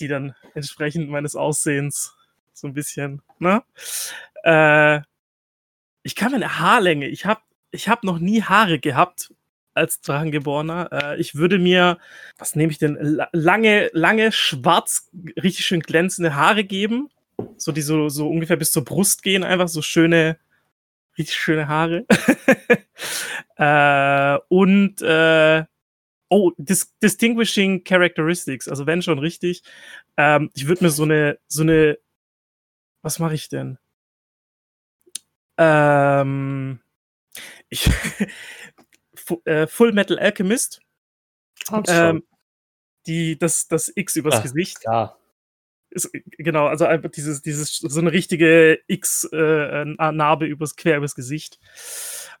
die dann entsprechend meines Aussehens so ein bisschen, ne? Äh, ich kann meine Haarlänge, ich habe ich hab noch nie Haare gehabt als Drachengeborener. Äh, ich würde mir, was nehme ich denn, La- lange, lange, schwarz, richtig schön glänzende Haare geben. So, die so, so ungefähr bis zur Brust gehen, einfach so schöne, richtig schöne Haare. äh, und, äh, oh, Dis Distinguishing Characteristics, also wenn schon richtig. Ähm, ich würde mir so eine, so eine, was mache ich denn? Ähm, ich, Äh, Full Metal Alchemist. Ähm, die, das, das X übers Ah, Gesicht. Ja, Ist, genau, also einfach dieses, dieses, so eine richtige X-Narbe übers, quer übers Gesicht.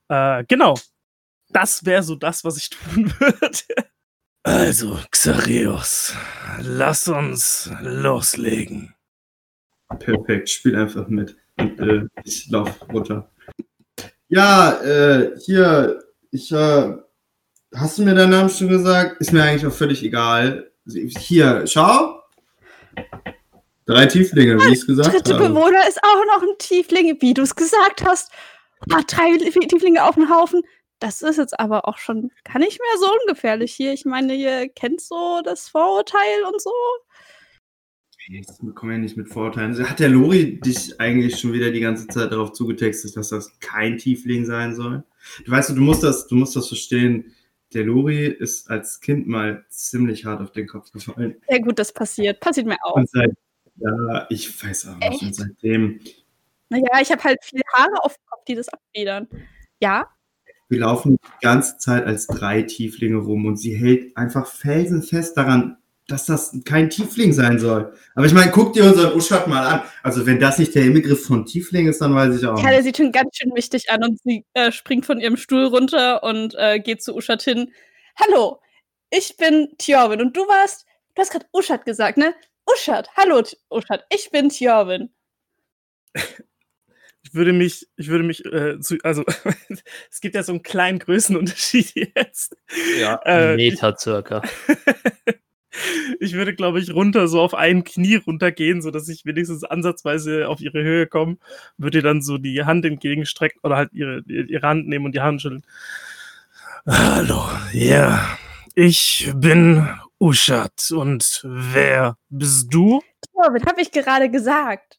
Äh, genau. Das wäre so das, was ich tun würde. Also, Xareus, lass uns loslegen. Perfekt, spiel einfach mit. Und, äh, ich lauf runter. Ja, äh, hier, ich, äh, hast du mir deinen Namen schon gesagt? Ist mir eigentlich auch völlig egal. Hier, schau. Drei Tieflinge, wie ich es gesagt Dritte habe. Bewohner ist auch noch ein Tiefling, wie du es gesagt hast. Ah, drei Tieflinge auf dem Haufen. Das ist jetzt aber auch schon gar nicht mehr so ungefährlich hier. Ich meine, ihr kennt so das Vorurteil und so. Jetzt kommen ja nicht mit Vorurteilen. Hat der Lori dich eigentlich schon wieder die ganze Zeit darauf zugetextet, dass das kein Tiefling sein soll? Du weißt, du musst das, du musst das verstehen. Der Lori ist als Kind mal ziemlich hart auf den Kopf gefallen. Ja gut, das passiert. Passiert mir auch. Und seit, ja, ich weiß auch nicht. Und seitdem. Naja, ich habe halt viele Haare auf dem Kopf, die das abfedern. Ja. Wir laufen die ganze Zeit als drei Tieflinge rum und sie hält einfach felsenfest daran, dass das kein Tiefling sein soll. Aber ich meine, guck dir unseren Uschat mal an. Also wenn das nicht der Inbegriff von Tiefling ist, dann weiß ich auch. Ja, der sieht schon ganz schön wichtig an und sie äh, springt von ihrem Stuhl runter und äh, geht zu Uschat hin. Hallo, ich bin Tjorvin und du warst, du hast gerade Uschat gesagt, ne? Uschat, hallo Uschat, ich bin Tjorvin. Ich würde mich, ich würde mich, äh, zu, also es gibt ja so einen kleinen Größenunterschied jetzt. Ja, äh, Meter circa. Ich würde, glaube ich, runter, so auf ein Knie runtergehen, sodass ich wenigstens ansatzweise auf ihre Höhe komme. Würde dann so die Hand entgegenstrecken oder halt ihre, ihre Hand nehmen und die Hand schütteln. Hallo, ja, ich bin Uschat. Und wer bist du? Torben, habe ich gerade gesagt.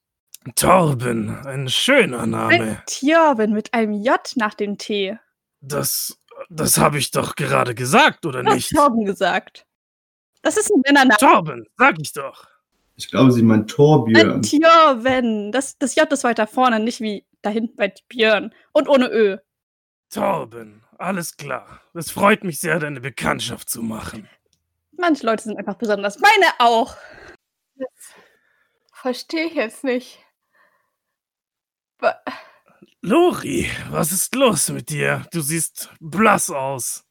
Torben, ein schöner Name. Torben mit einem J nach dem T. Das, das habe ich doch gerade gesagt, oder Du hast nicht? Torben gesagt. Das ist ein Männername. Torben, sag ich doch. Ich glaube, sie meint Torbjörn. Tjörven. Das, das J ist weiter vorne, nicht wie da hinten bei Björn. Und ohne Ö. Torben, alles klar. Es freut mich sehr, deine Bekanntschaft zu machen. Manche Leute sind einfach besonders. Meine auch. Verstehe ich jetzt nicht. Wa- Lori, was ist los mit dir? Du siehst blass aus.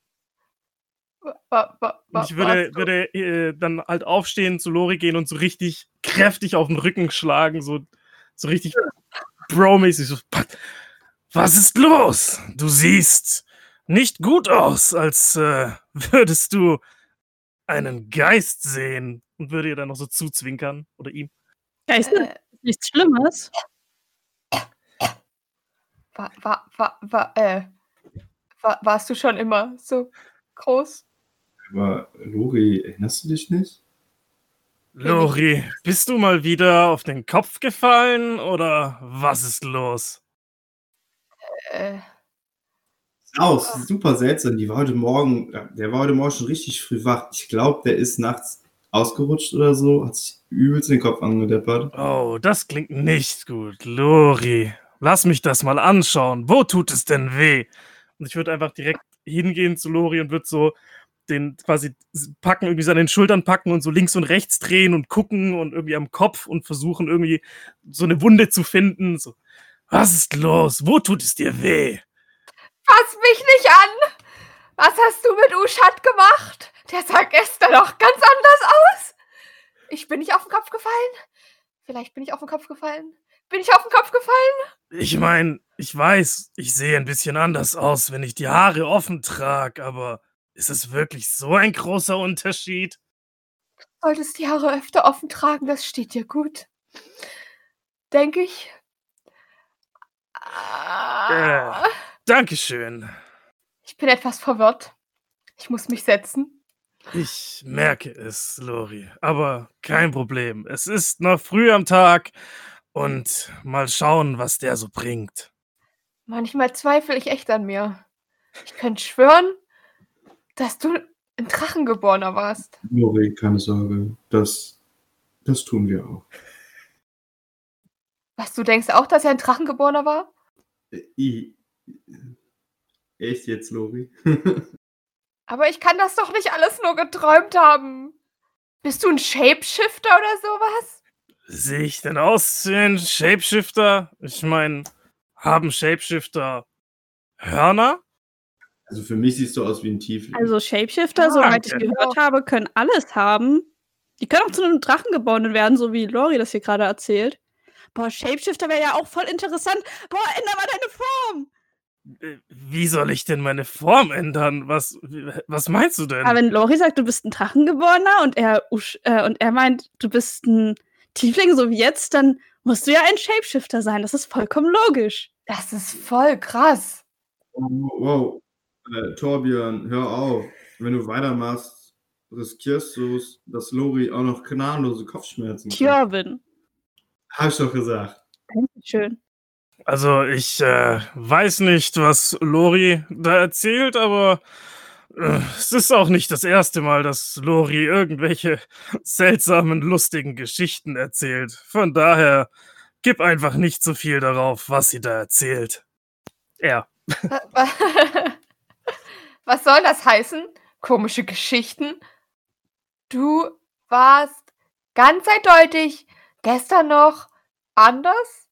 Ich würde, würde äh, dann halt aufstehen, zu Lori gehen und so richtig kräftig auf den Rücken schlagen, so, so richtig bro-mäßig. So, "Pat, was ist los? Du siehst nicht gut aus, als äh, würdest du einen Geist sehen. Und würde ihr dann noch so zuzwinkern oder ihm. Ja, ist Äh, nichts Schlimmes. wa, wa, wa, wa, äh, wa, warst du schon immer so groß? Aber Lori, erinnerst du dich nicht? Lori, bist du mal wieder auf den Kopf gefallen oder was ist los? Äh, Aus, super seltsam. Die war heute Morgen, ja, der war heute Morgen schon richtig früh wach. Ich glaube, der ist nachts ausgerutscht oder so, hat sich übelst den Kopf angedeppert. Oh, das klingt nicht gut. Lori, lass mich das mal anschauen. Wo tut es denn weh? Und ich würde einfach direkt hingehen zu Lori und würde so den quasi packen, irgendwie so an den Schultern packen und so links und rechts drehen und gucken und irgendwie am Kopf und versuchen irgendwie so eine Wunde zu finden. So, was ist los? Wo tut es dir weh? fass mich nicht an! Was hast du mit Uschat gemacht? Der sah gestern doch ganz anders aus. Ich bin nicht auf den Kopf gefallen. Vielleicht bin ich auf den Kopf gefallen. Bin ich auf den Kopf gefallen? Ich meine, ich weiß, ich sehe ein bisschen anders aus, wenn ich die Haare offen trage, aber ist es wirklich so ein großer Unterschied? Solltest die Haare öfter offen tragen, das steht dir gut. Denke ich. Ah, Dankeschön. Ich bin etwas verwirrt. Ich muss mich setzen. Ich merke es, Lori. Aber kein Problem. Es ist noch früh am Tag und mal schauen, was der so bringt. Manchmal zweifle ich echt an mir. Ich könnte schwören, dass du ein Drachengeborener warst. Lori, keine Sorge, das, das tun wir auch. Was, du denkst auch, dass er ein Drachengeborener war? Äh, I, echt jetzt, Lori? Aber ich kann das doch nicht alles nur geträumt haben. Bist du ein Shapeshifter oder sowas? Sehe ich denn aus wie ein Shapeshifter? Ich meine, haben Shapeshifter Hörner? Also für mich siehst du aus wie ein Tiefling. Also Shapeshifter, Ah, soweit ich okay. gehört habe, können alles haben. Die können auch zu einem Drachengeborenen werden, so wie Lori das hier gerade erzählt. Boah, Shapeshifter wäre ja auch voll interessant. Boah, änder mal deine Form. Äh, Wie soll ich denn meine Form ändern? Was, was meinst du denn? Aber wenn Lori sagt, du bist ein Drachengeborener und er, Usch- äh, und er meint, du bist ein Tiefling, so wie jetzt, dann musst du ja ein Shapeshifter sein. Das ist vollkommen logisch. Das ist voll krass. Wow, wow. Äh, Torbjörn, hör auf. Wenn du weitermachst, riskierst du es, dass Lori auch noch gnadenlose Kopfschmerzen kriegt. Tjörvin. Hab ich doch gesagt. Schön. Also ich äh, weiß nicht, was Lori da erzählt, aber äh, es ist auch nicht das erste Mal, dass Lori irgendwelche seltsamen, lustigen Geschichten erzählt. Von daher gib einfach nicht so viel darauf, was sie da erzählt. Er. Was soll das heißen? Komische Geschichten? Du warst ganz eindeutig gestern noch anders?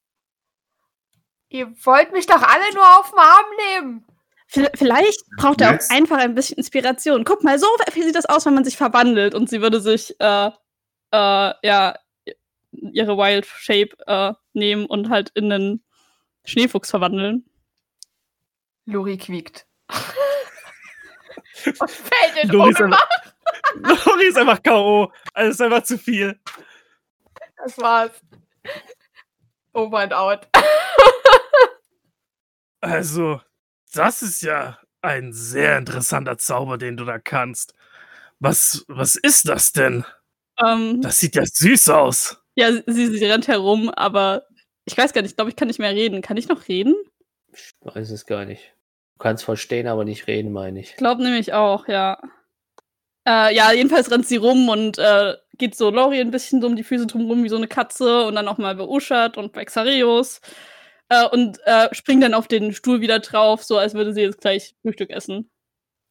Ihr wollt mich doch alle nur auf den Arm nehmen. Vielleicht braucht er auch einfach ein bisschen Inspiration. Guck mal, so sieht das aus, wenn man sich verwandelt. Und sie würde sich, äh, äh, ja, ihre Wild Shape äh, nehmen und halt in einen Schneefuchs verwandeln. Lori quiekt. Und fällt in Lori ist. Lori ist einfach K.O. Also ist einfach zu viel. Das war's. Over and out. Also, das ist ja ein sehr interessanter Zauber, den du da kannst. Was, was ist das denn? Ähm, Das sieht ja süß aus. ja, sie, sie rennt herum, aber ich weiß gar nicht, ich glaube, ich kann nicht mehr reden. Kann ich noch reden? Ich weiß es gar nicht. Du kannst verstehen, aber nicht reden, meine ich. Ich glaube nämlich auch, ja. Äh, ja, jedenfalls rennt sie rum und äh, geht so Lori ein bisschen so um die Füße drumrum wie so eine Katze und dann auch mal bei Uschat und bei Xareus. Äh, und äh, springt dann auf den Stuhl wieder drauf, so als würde sie jetzt gleich Frühstück essen.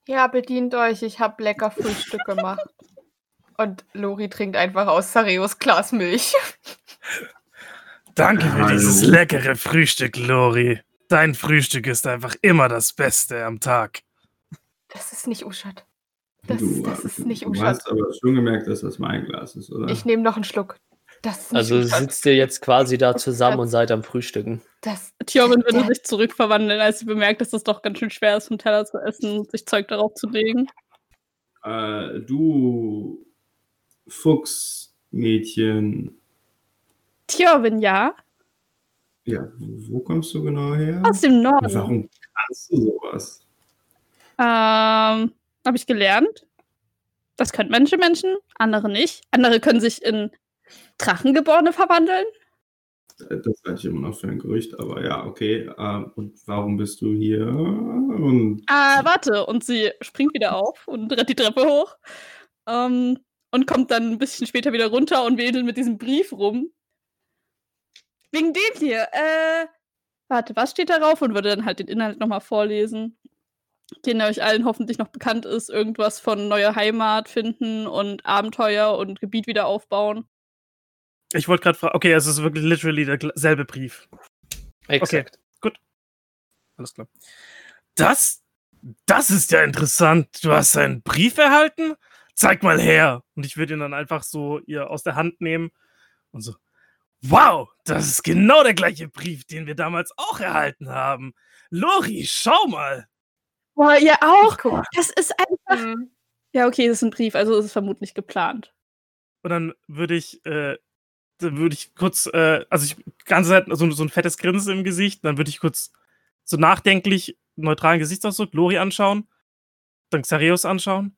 Ja, bedient euch. Ich hab lecker Frühstück gemacht. Und Lori trinkt einfach aus Sareos Glas Milch. Danke für Hallo. dieses leckere Frühstück, Lori. Dein Frühstück ist einfach immer das Beste am Tag. Das ist nicht Uschat. Das, du, das ist du, nicht du Uschat. hast aber schon gemerkt, dass das mein Glas ist, oder? Ich nehme noch einen Schluck. Das ist nicht Also Uschat. sitzt ihr jetzt quasi da zusammen und seid am Frühstücken. Das, Tjorvin würde sich zurückverwandeln, als sie bemerkt, dass es doch ganz schön schwer ist, vom Teller zu essen und sich Zeug darauf zu legen. Äh, du Fuchsmädchen. Tjorvin, ja. Ja, wo kommst du genau her? Aus dem Norden. Warum kannst du sowas? Ähm, habe ich gelernt. Das können manche Menschen, andere nicht. Andere können sich in Drachengeborene verwandeln. Das halte ich immer noch für ein Gerücht, aber ja, okay. Ähm, und warum bist du hier? Und Ah, warte. Und sie springt wieder auf und rennt die Treppe hoch. Ähm, und kommt dann ein bisschen später wieder runter und wedelt mit diesem Brief rum. Wegen dem hier. Äh, warte, was steht darauf? Und würde dann halt den Inhalt nochmal vorlesen. Den euch allen hoffentlich noch bekannt ist. Irgendwas von neue Heimat finden und Abenteuer und Gebiet wieder aufbauen. Ich wollte gerade fragen, okay, es ist wirklich literally derselbe Brief. Exakt. Alles klar. Das, das ist ja interessant. Du hast einen Brief erhalten? Zeig mal her. Und ich würde ihn dann einfach so ihr aus der Hand nehmen und so. Wow, das ist genau der gleiche Brief, den wir damals auch erhalten haben. Lori, schau mal. Boah, ihr auch? Guck. Das ist einfach. Hm. Ja, okay, das ist ein Brief, also ist es vermutlich geplant. Und dann würde ich, äh, dann würde ich kurz, äh, also ich ganze Zeit so, so ein fettes Grinsen im Gesicht, dann würde ich kurz so nachdenklich neutralen Gesichtsausdruck Lori anschauen, dann Xareus anschauen,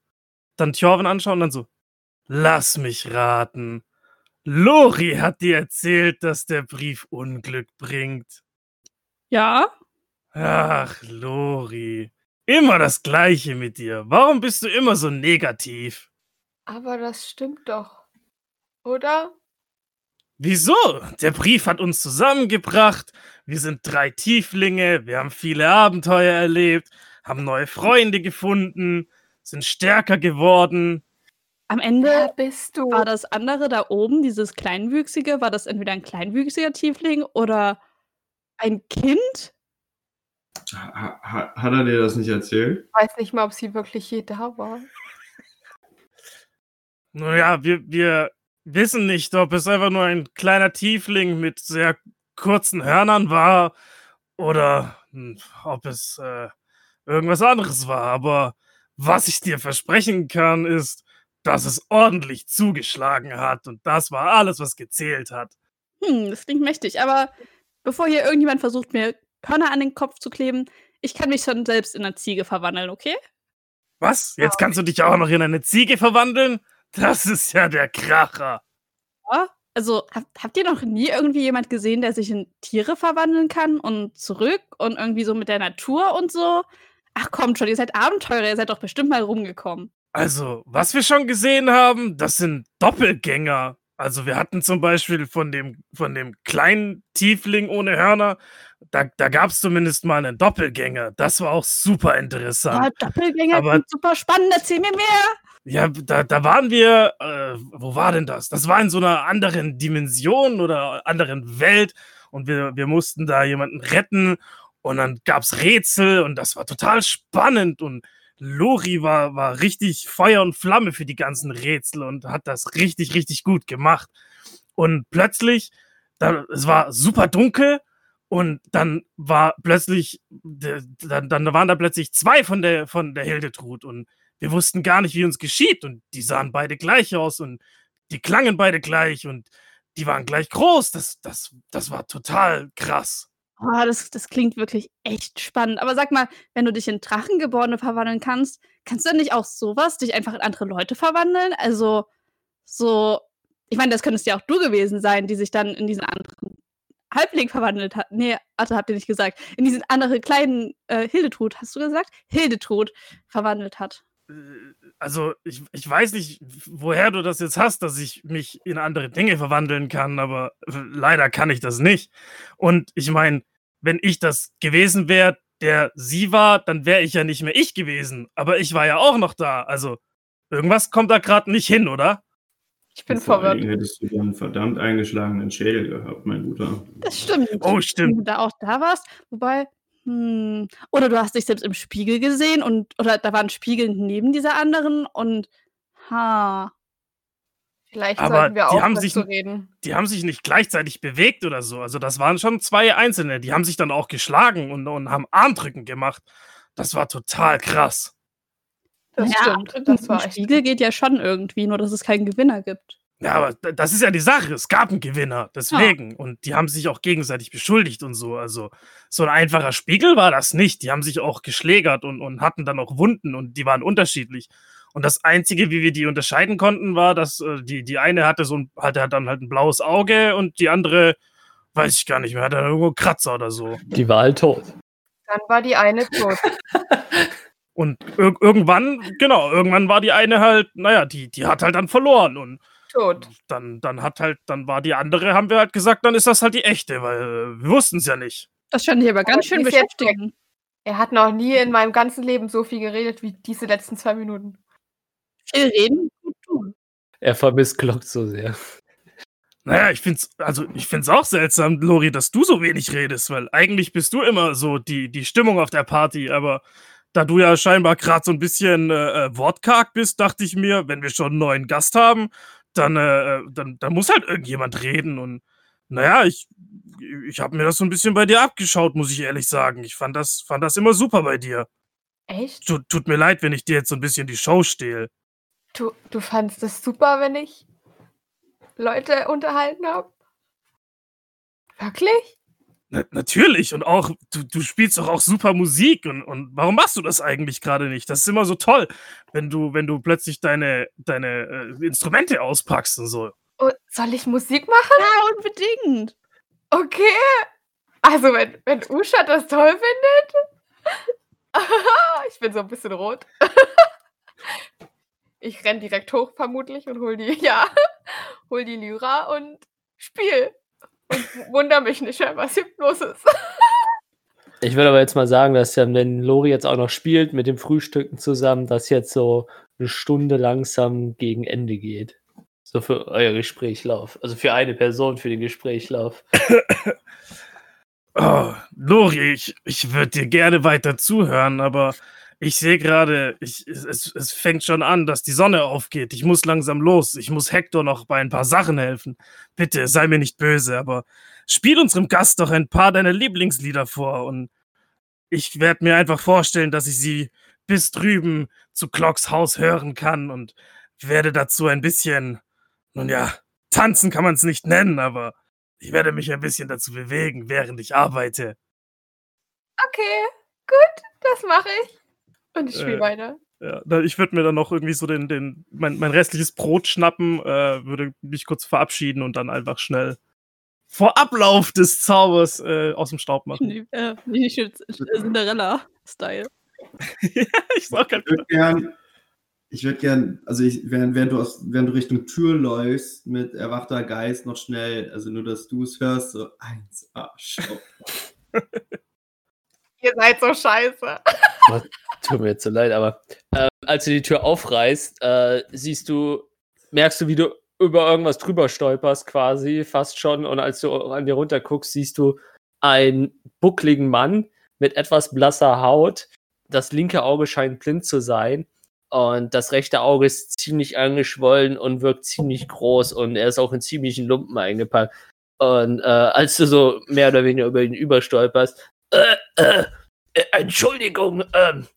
dann Thjorven anschauen und dann so, lass mich raten. Lori hat dir erzählt, dass der Brief Unglück bringt. Ja? Ach, Lori. Immer das Gleiche mit dir. Warum bist du immer so negativ? Aber das stimmt doch. Oder? Wieso? Der Brief hat uns zusammengebracht. Wir sind drei Tieflinge, wir haben viele Abenteuer erlebt, haben neue Freunde gefunden, sind stärker geworden. Am Ende bist du? war das andere da oben, dieses Kleinwüchsige, war das entweder ein kleinwüchsiger Tiefling oder ein Kind? ha, ha, hat er dir das nicht erzählt? Ich weiß nicht mal, ob sie wirklich je da war. Naja, wir, wir wissen nicht, ob es einfach nur ein kleiner Tiefling mit sehr kurzen Hörnern war oder hm, ob es äh, irgendwas anderes war. Aber was ich dir versprechen kann, ist, dass es ordentlich zugeschlagen hat und das war alles, was gezählt hat. Hm, das klingt mächtig. Aber bevor hier irgendjemand versucht, mir Körner an den Kopf zu kleben, ich kann mich schon selbst in eine Ziege verwandeln, okay? Was? Jetzt kannst du dich auch noch in eine Ziege verwandeln? Das ist ja der Kracher. Ja, also habt, habt ihr noch nie irgendwie jemand gesehen, der sich in Tiere verwandeln kann und zurück und irgendwie so mit der Natur und so? Ach kommt schon, ihr seid Abenteurer, ihr seid doch bestimmt mal rumgekommen. Also, was wir schon gesehen haben, das sind Doppelgänger. Also wir hatten zum Beispiel von dem, von dem kleinen Tiefling ohne Hörner, da, da gab es zumindest mal einen Doppelgänger. Das war auch super interessant. Ja, Doppelgänger Aber- super spannend, erzähl mir mehr. Ja, da, da waren wir, äh, wo war denn das? Das war in so einer anderen Dimension oder anderen Welt und wir, wir mussten da jemanden retten und dann gab's Rätsel und das war total spannend und Lori war, war richtig Feuer und Flamme für die ganzen Rätsel und hat das richtig, richtig gut gemacht. Und plötzlich, da, es war super dunkel und dann war plötzlich, dann, dann waren da plötzlich zwei von der, von der Hildetrud und wir wussten gar nicht, wie uns geschieht. Und die sahen beide gleich aus und die klangen beide gleich und die waren gleich groß. Das, das, das war total krass. Oh, das, das klingt wirklich echt spannend. Aber sag mal, wenn du dich in Drachengeborene verwandeln kannst, kannst du nicht auch sowas, dich einfach in andere Leute verwandeln? Also, so, ich meine, das könntest ja auch du gewesen sein, die sich dann in diesen anderen Halbling verwandelt hat. Nee, warte, habt ihr nicht gesagt. In diesen anderen kleinen äh, Hildetrud, hast du gesagt? Hildetrud verwandelt hat. Also, ich, ich weiß nicht, woher du das jetzt hast, dass ich mich in andere Dinge verwandeln kann, aber äh, leider kann ich das nicht. Und ich meine, wenn ich das gewesen wäre, der sie war, dann wäre ich ja nicht mehr ich gewesen. Aber ich war ja auch noch da. Also, irgendwas kommt da gerade nicht hin, oder? Ich bin verwirrt. Hättest du dann einen verdammt eingeschlagenen Schädel gehabt, mein Guter. Das stimmt. Oh, Wenn stimmt. du da auch da warst. Wobei, hm, oder du hast dich selbst im Spiegel gesehen und oder da war ein Spiegel neben dieser anderen und ha. Vielleicht Aber sollten wir die auch haben sich reden. Die haben sich nicht gleichzeitig bewegt oder so. Also, das waren schon zwei Einzelne. Die haben sich dann auch geschlagen und, und haben Armdrücken gemacht. Das war total krass. Das Ja, stimmt. Das war echt. Spiegel geht ja schon irgendwie, nur dass es keinen Gewinner gibt. Ja, aber das ist ja die Sache. Es gab einen Gewinner, deswegen. Und die haben sich auch gegenseitig beschuldigt und so. Also, so ein einfacher Spiegel war das nicht. Die haben sich auch geschlägert und, und hatten dann auch Wunden und die waren unterschiedlich. Und das Einzige, wie wir die unterscheiden konnten, war, dass äh, die, die eine hatte so ein, hatte dann halt ein blaues Auge und die andere, weiß ich gar nicht mehr, hatte irgendwo einen Kratzer oder so. Die war halt tot. Dann war die eine tot. Und ir irgendwann, genau, irgendwann war die eine halt, naja, die, die hat halt dann verloren und tot. dann, dann hat halt, dann war die andere, haben wir halt gesagt, dann ist das halt die echte, weil wir wussten es ja nicht. Das scheint dich aber ganz schön beschäftigen. Er hat noch nie in meinem ganzen Leben so viel geredet wie diese letzten zwei Minuten. Viel reden, gut tun. Er vermisst Glock so sehr. Naja, ich find's, also ich find's auch seltsam, Lori, dass du so wenig redest, weil eigentlich bist du immer so die, die Stimmung auf der Party, aber da du ja scheinbar gerade so ein bisschen äh, äh, wortkarg bist, dachte ich mir, wenn wir schon einen neuen Gast haben, dann, äh, äh, dann, dann muss halt irgendjemand reden und naja, ich, ich habe mir das so ein bisschen bei dir abgeschaut, muss ich ehrlich sagen. Ich fand das, fand das immer super bei dir. Echt? Tut, tut mir leid, wenn ich dir jetzt so ein bisschen die Show stehle. Du, du fandst es super, wenn ich Leute unterhalten habe? Wirklich? Na, natürlich. Und auch, du, du spielst doch auch super Musik. Und, und warum machst du das eigentlich gerade nicht? Das ist immer so toll, wenn du, wenn du plötzlich deine, deine äh, Instrumente auspackst und so. Oh, soll ich Musik machen? Ja, unbedingt. Okay. Also, wenn, wenn Usha das toll findet. ich bin so ein bisschen rot. ich renn direkt hoch, vermutlich, und hol die, ja, hol die Lyra und spiel. Und wunder mich nicht mehr, was hier los ist. Ich würde aber jetzt mal sagen, dass ja, wenn Lori jetzt auch noch spielt mit dem Frühstücken zusammen, das jetzt so eine Stunde langsam gegen Ende geht. So für euer Gesprächlauf. Also für eine Person für den Gesprächlauf. Oh, Lori, ich, ich würde dir gerne weiter zuhören, aber ich sehe gerade, es, es, fängt schon an, dass die Sonne aufgeht. Ich muss langsam los. Ich muss Hector noch bei ein paar Sachen helfen. Bitte, sei mir nicht böse, aber spiel unserem Gast doch ein paar deiner Lieblingslieder vor und ich werde mir einfach vorstellen, dass ich sie bis drüben zu Clocks Haus hören kann und werde dazu ein bisschen, nun ja, tanzen kann man es nicht nennen, aber ich werde mich ein bisschen dazu bewegen, während ich arbeite. Okay. Das mache ich. Und ich spiele Äh. weiter. Ja, ich würde mir dann noch irgendwie so den, den, mein, mein restliches Brot schnappen, äh, würde mich kurz verabschieden und dann einfach schnell vor Ablauf des Zaubers äh, aus dem Staub machen. Nee, äh, nicht Cinderella-Style. ich sag halt, Ich würde gern, ich würde gern, also ich, während, während, du aus, während du Richtung Tür läufst, mit erwachter Geist noch schnell, also nur, dass du es hörst, so eins, ah, schau. Ihr seid so scheiße. Tut mir jetzt so leid, aber äh, als du die Tür aufreißt, äh, siehst du, merkst du, wie du über irgendwas drüber stolperst, quasi, fast schon. Und als du an dir runter guckst, siehst du einen buckligen Mann mit etwas blasser Haut. Das linke Auge scheint blind zu sein. Und das rechte Auge ist ziemlich angeschwollen und wirkt ziemlich groß. Und er ist auch in ziemlichen Lumpen eingepackt. Und äh, als du so mehr oder weniger über ihn überstolperst, äh, äh, äh, Entschuldigung, ähm,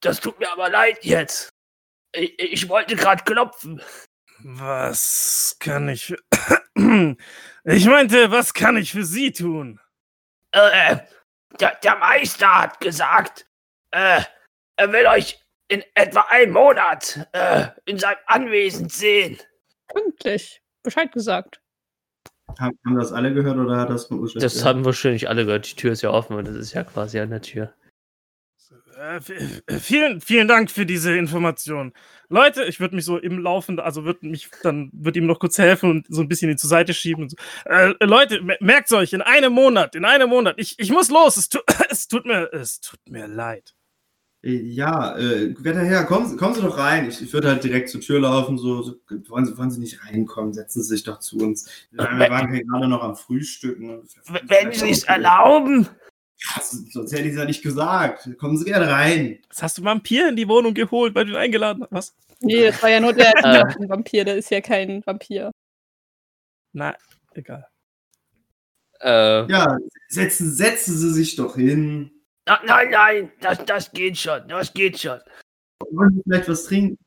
das tut mir aber leid jetzt. Ich, ich wollte gerade klopfen. was kann ich für. ich meinte, was kann ich für Sie tun? Äh, der, der Meister hat gesagt, äh, er will euch in etwa einem Monat äh, in seinem Anwesen sehen. Pünktlich. Bescheid gesagt. Haben, haben das alle gehört oder hat das nur Uschi Das gehört? haben wahrscheinlich alle gehört. Die Tür ist ja offen und das ist ja quasi an der Tür. Äh, vielen, vielen Dank für diese Information. Leute, ich würde mich so im Laufen, also würde mich dann, würde ihm noch kurz helfen und so ein bisschen ihn zur Seite schieben. Und so. äh, Leute, me- merkt's euch, in einem Monat, in einem Monat, ich, ich muss los, es, tu, es tut mir, es tut mir leid. Ja, äh, werter Herr, kommen, Sie- kommen Sie doch rein. Ich, ich würde halt direkt zur Tür laufen, so, so wollen, Sie, wollen Sie nicht reinkommen, setzen Sie sich doch zu uns. Wir wir waren hier gerade noch am Frühstücken. Wenn Sie es erlauben. Ja, sonst hätte ich es ja nicht gesagt. Kommen Sie gerne rein. Was hast du Vampir in die Wohnung geholt, weil du ihn eingeladen hast? Was? Nee, das war ja nur der Äh. Vampir, der ist ja kein Vampir. Na, egal. Äh, Ja, setzen, setzen Sie sich doch hin. Nein, nein, das, das geht schon, das geht schon. Wollen Sie vielleicht was trinken?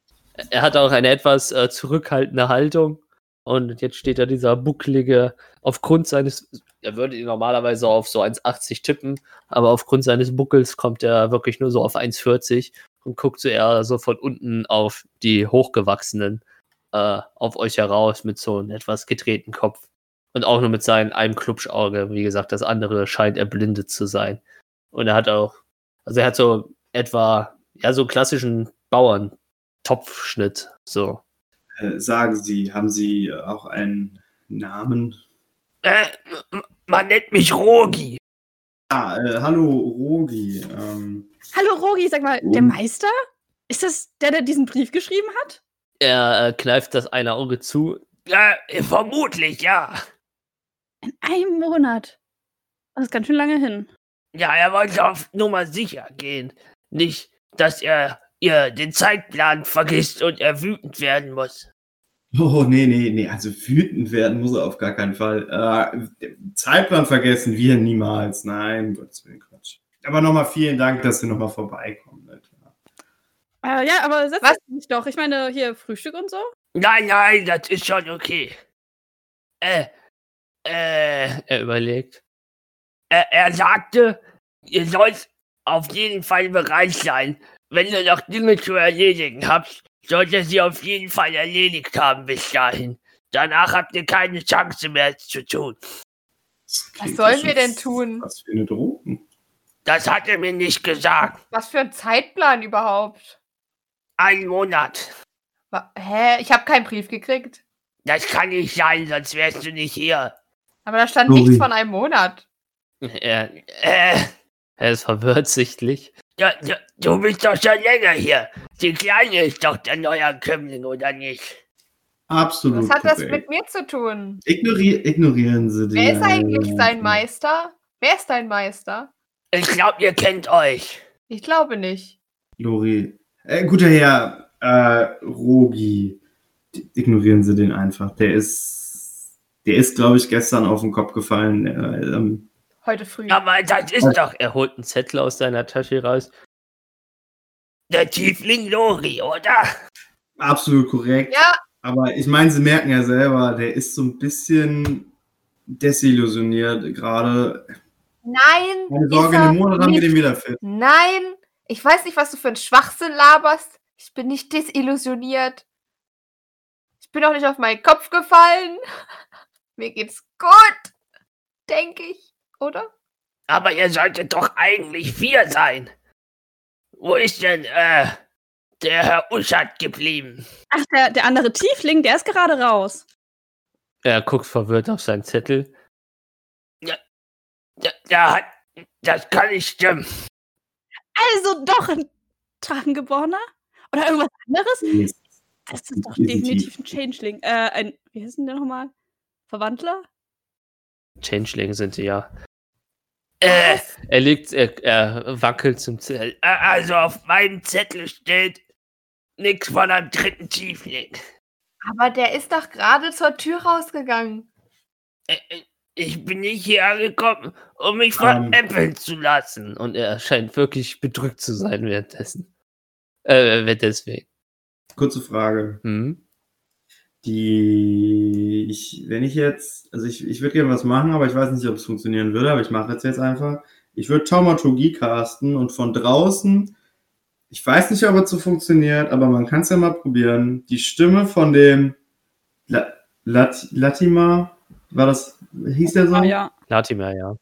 Er hat auch eine etwas äh, zurückhaltende Haltung. Und jetzt steht da dieser bucklige, aufgrund seines, er würde ihn normalerweise auf so 1,80 tippen, aber aufgrund seines Buckels kommt er wirklich nur so auf 1,40 und guckt so eher so von unten auf die Hochgewachsenen äh, auf euch heraus mit so einem etwas gedrehten Kopf. Und auch nur mit seinem einem Klubschauge. Wie gesagt, das andere scheint erblindet zu sein. Und er hat auch, also er hat so etwa, ja, so klassischen Bauern-Topfschnitt. So. Äh, sagen Sie, haben Sie auch einen Namen? Äh, man nennt mich Rogi. Ah, äh, hallo, Rogi. Ähm, Hallo Rogi, sag mal, der? Meister? Ist das der, der diesen Brief geschrieben hat? Er äh, kneift das eine Auge zu. Ja, vermutlich, ja. In einem Monat. Das ist ganz schön lange hin. Ja, er wollte auf Nummer sicher gehen. Nicht, dass er ihr den Zeitplan vergisst und er wütend werden muss. oh, nee, nee, nee. Also wütend werden muss er auf gar keinen Fall. Äh, Zeitplan vergessen wir niemals. Nein, Gottes Willen, Quatsch. Aber nochmal vielen Dank, dass Sie nochmal vorbeikommen. Alter. Äh, ja, aber setz Was? dich doch. Ich meine, hier Frühstück und so. Nein, nein, das ist schon okay. Äh, äh, er überlegt. Er, er sagte, ihr sollt auf jeden Fall bereit sein. Wenn ihr noch Dinge zu erledigen habt, sollt ihr sie auf jeden Fall erledigt haben bis dahin. Danach habt ihr keine Chance mehr zu tun. Was sollen wir denn tun? Was für eine Drohung. Das hat er mir nicht gesagt. Was für ein Zeitplan überhaupt? Ein Monat. Hä? Ich habe keinen Brief gekriegt. Das kann nicht sein, sonst wärst du nicht hier. Aber da stand Sorry. nichts von einem Monat. Er, äh, er ist verwirrt sichtlich. Ja, ja, du bist doch schon länger hier. Die Kleine ist doch der Neuankömmling, oder nicht? Absolut. Was hat das mit mir zu tun? Ignori ignorieren Sie den. Wer ist eigentlich sein Meister? Wer ist dein Meister? Ich glaube, ihr kennt euch. Ich glaube nicht. Lori. Äh, guter Herr, äh, Rogi. Ignorieren Sie den einfach. Der ist, der ist, glaube ich, gestern auf den Kopf gefallen. Äh, ähm, Heute früh. Aber das ist doch. Er holt einen Zettel aus seiner Tasche raus. Der Tiefling Lori, oder? absolut korrekt. Ja, Aber ich meine, Sie merken ja selber, der ist so ein bisschen desillusioniert gerade. Nein. Keine Sorge, in einem Monat haben wir den wieder fit. Nein. Ich weiß nicht, was du für einen Schwachsinn laberst. Ich bin nicht desillusioniert. Ich bin auch nicht auf meinen Kopf gefallen. Mir geht's gut. Denke ich, oder? Aber ihr solltet doch eigentlich vier sein. Wo ist denn, äh, der Herr Uschat geblieben? Ach, der, der andere Tiefling, der ist gerade raus. Er guckt verwirrt auf seinen Zettel. Ja, ja, ja das kann nicht stimmen. Also doch ein Drachengeborener? Oder irgendwas anderes? Das ist doch Definitiv. definitiv ein Changeling. Äh, ein, wie heißt denn der nochmal? Verwandler? Changeling sind sie ja. Äh, er liegt, er, er wackelt zum Zettel. Also auf meinem Zettel steht nichts von einem dritten Tiefling. Aber der ist doch gerade zur Tür rausgegangen. Äh, äh, Ich bin nicht hier angekommen, um mich veräppeln Ähm. zu lassen. Und er scheint wirklich bedrückt zu sein währenddessen. Äh, deswegen. Kurze Frage. Hm? Die, ich, wenn ich jetzt, also ich, ich würde gerne was machen, aber ich weiß nicht, ob es funktionieren würde, aber ich mache jetzt jetzt einfach. Ich würde Taumaturgie casten und von draußen, ich weiß nicht, ob es so funktioniert, aber man kann es ja mal probieren, die Stimme von dem La, Lat, Latima, war das, hieß der so? Ah, ja. Latimer, ja.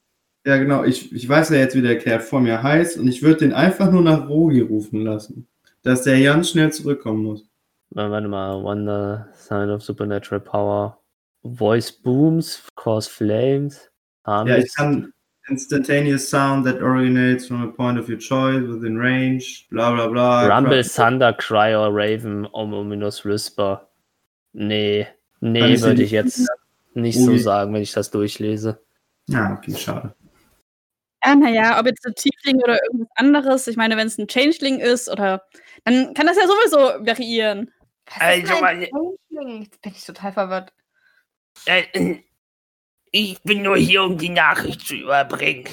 Ja, genau. Ich, ich weiß ja jetzt, wie der Kerl vor mir heißt und ich würde den einfach nur nach Rogi rufen lassen. Dass der ganz schnell zurückkommen muss. Warte mal, Wonder, Sign of Supernatural Power. Voice booms, cause flames. Ja, harmless. ich kann instantaneous sound that originates from a point of your choice within range, bla bla bla. Rumble, Thunder, Cry or Raven, Ominous Whisper. Nee, nee, würde nicht ich jetzt nicht so Okay. sagen, wenn ich das durchlese. Ja, okay, schade. Ja, naja, ob jetzt ein Tiefling oder irgendwas anderes. Ich meine, wenn es ein Changeling ist oder. Dann kann das ja sowieso variieren. Was ist Also, denn ein meine- Changeling? Jetzt bin ich total verwirrt. Äh, ich bin nur hier, um die Nachricht zu überbringen.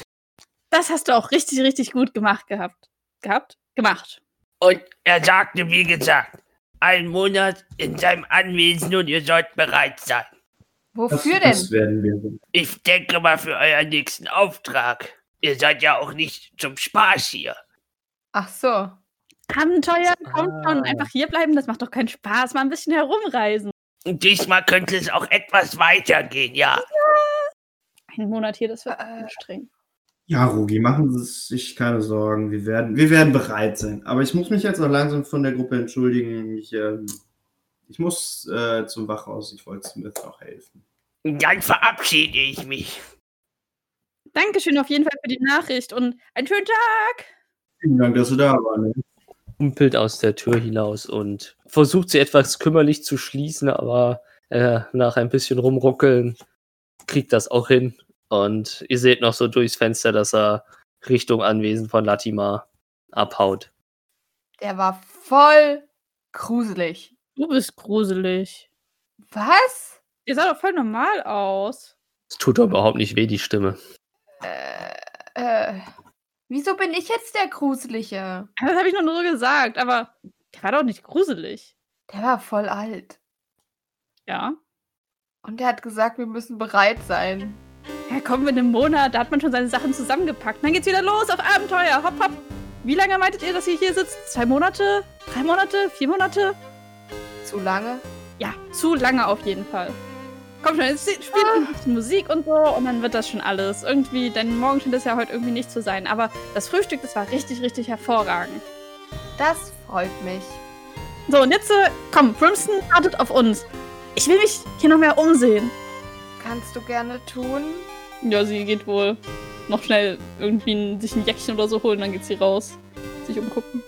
Das hast du auch richtig, richtig gut gemacht gehabt. Gehabt? Gemacht. Und er sagte, wie gesagt, einen Monat in seinem Anwesen und ihr sollt bereit sein. Das, Wofür das denn? werden wir. Ich denke mal für euren nächsten Auftrag. Ihr seid ja auch nicht zum Spaß hier. Ach so. Abenteuer, kommt schon. Ah. Einfach hierbleiben, das macht doch keinen Spaß. Mal ein bisschen herumreisen. Diesmal könnte es auch etwas weitergehen, ja. Ein Monat hier, das wird Äh. anstrengend. Ja, Rugi, machen Sie sich keine Sorgen. Wir werden, wir werden bereit sein. Aber ich muss mich jetzt auch langsam von der Gruppe entschuldigen. Ich, ähm, ich muss äh, zum Wachhaus. Ich wollte Smith auch helfen. Dann verabschiede ich mich. Dankeschön auf jeden Fall für die Nachricht und einen schönen Tag. Vielen Dank, dass du da warst. Humpelt aus der Tür hinaus und versucht sie etwas kümmerlich zu schließen, aber äh, nach ein bisschen rumruckeln kriegt das auch hin. Und ihr seht noch so durchs Fenster, dass er Richtung Anwesen von Latima abhaut. Der war voll gruselig. Du bist gruselig. Was? Ihr sah doch voll normal aus. Es tut doch überhaupt nicht weh, die Stimme. Äh, äh, wieso bin ich jetzt der Gruselige? Das habe ich nur so gesagt, aber der war doch nicht gruselig. Der war voll alt. Ja. Und der hat gesagt, wir müssen bereit sein. Ja, kommen wir in einem Monat, da hat man schon seine Sachen zusammengepackt. Dann geht's wieder los auf Abenteuer. Hopp, hopp. Wie lange meintet ihr, dass ihr hier sitzt? Zwei Monate? Drei Monate? Vier Monate? Zu lange? Ja, zu lange auf jeden Fall. Komm schon, jetzt spielt ein bisschen Musik und so und dann wird das schon alles. Irgendwie, denn morgen scheint es ja heute irgendwie nicht zu sein. Aber das Frühstück, das war richtig, richtig hervorragend. Das freut mich. So, und jetzt, äh, komm, Brimston wartet auf uns. Ich will mich hier noch mehr umsehen. Kannst du gerne tun? Ja, sie geht wohl noch schnell irgendwie ein, sich ein Jäckchen oder so holen, dann geht sie raus. Sich umgucken.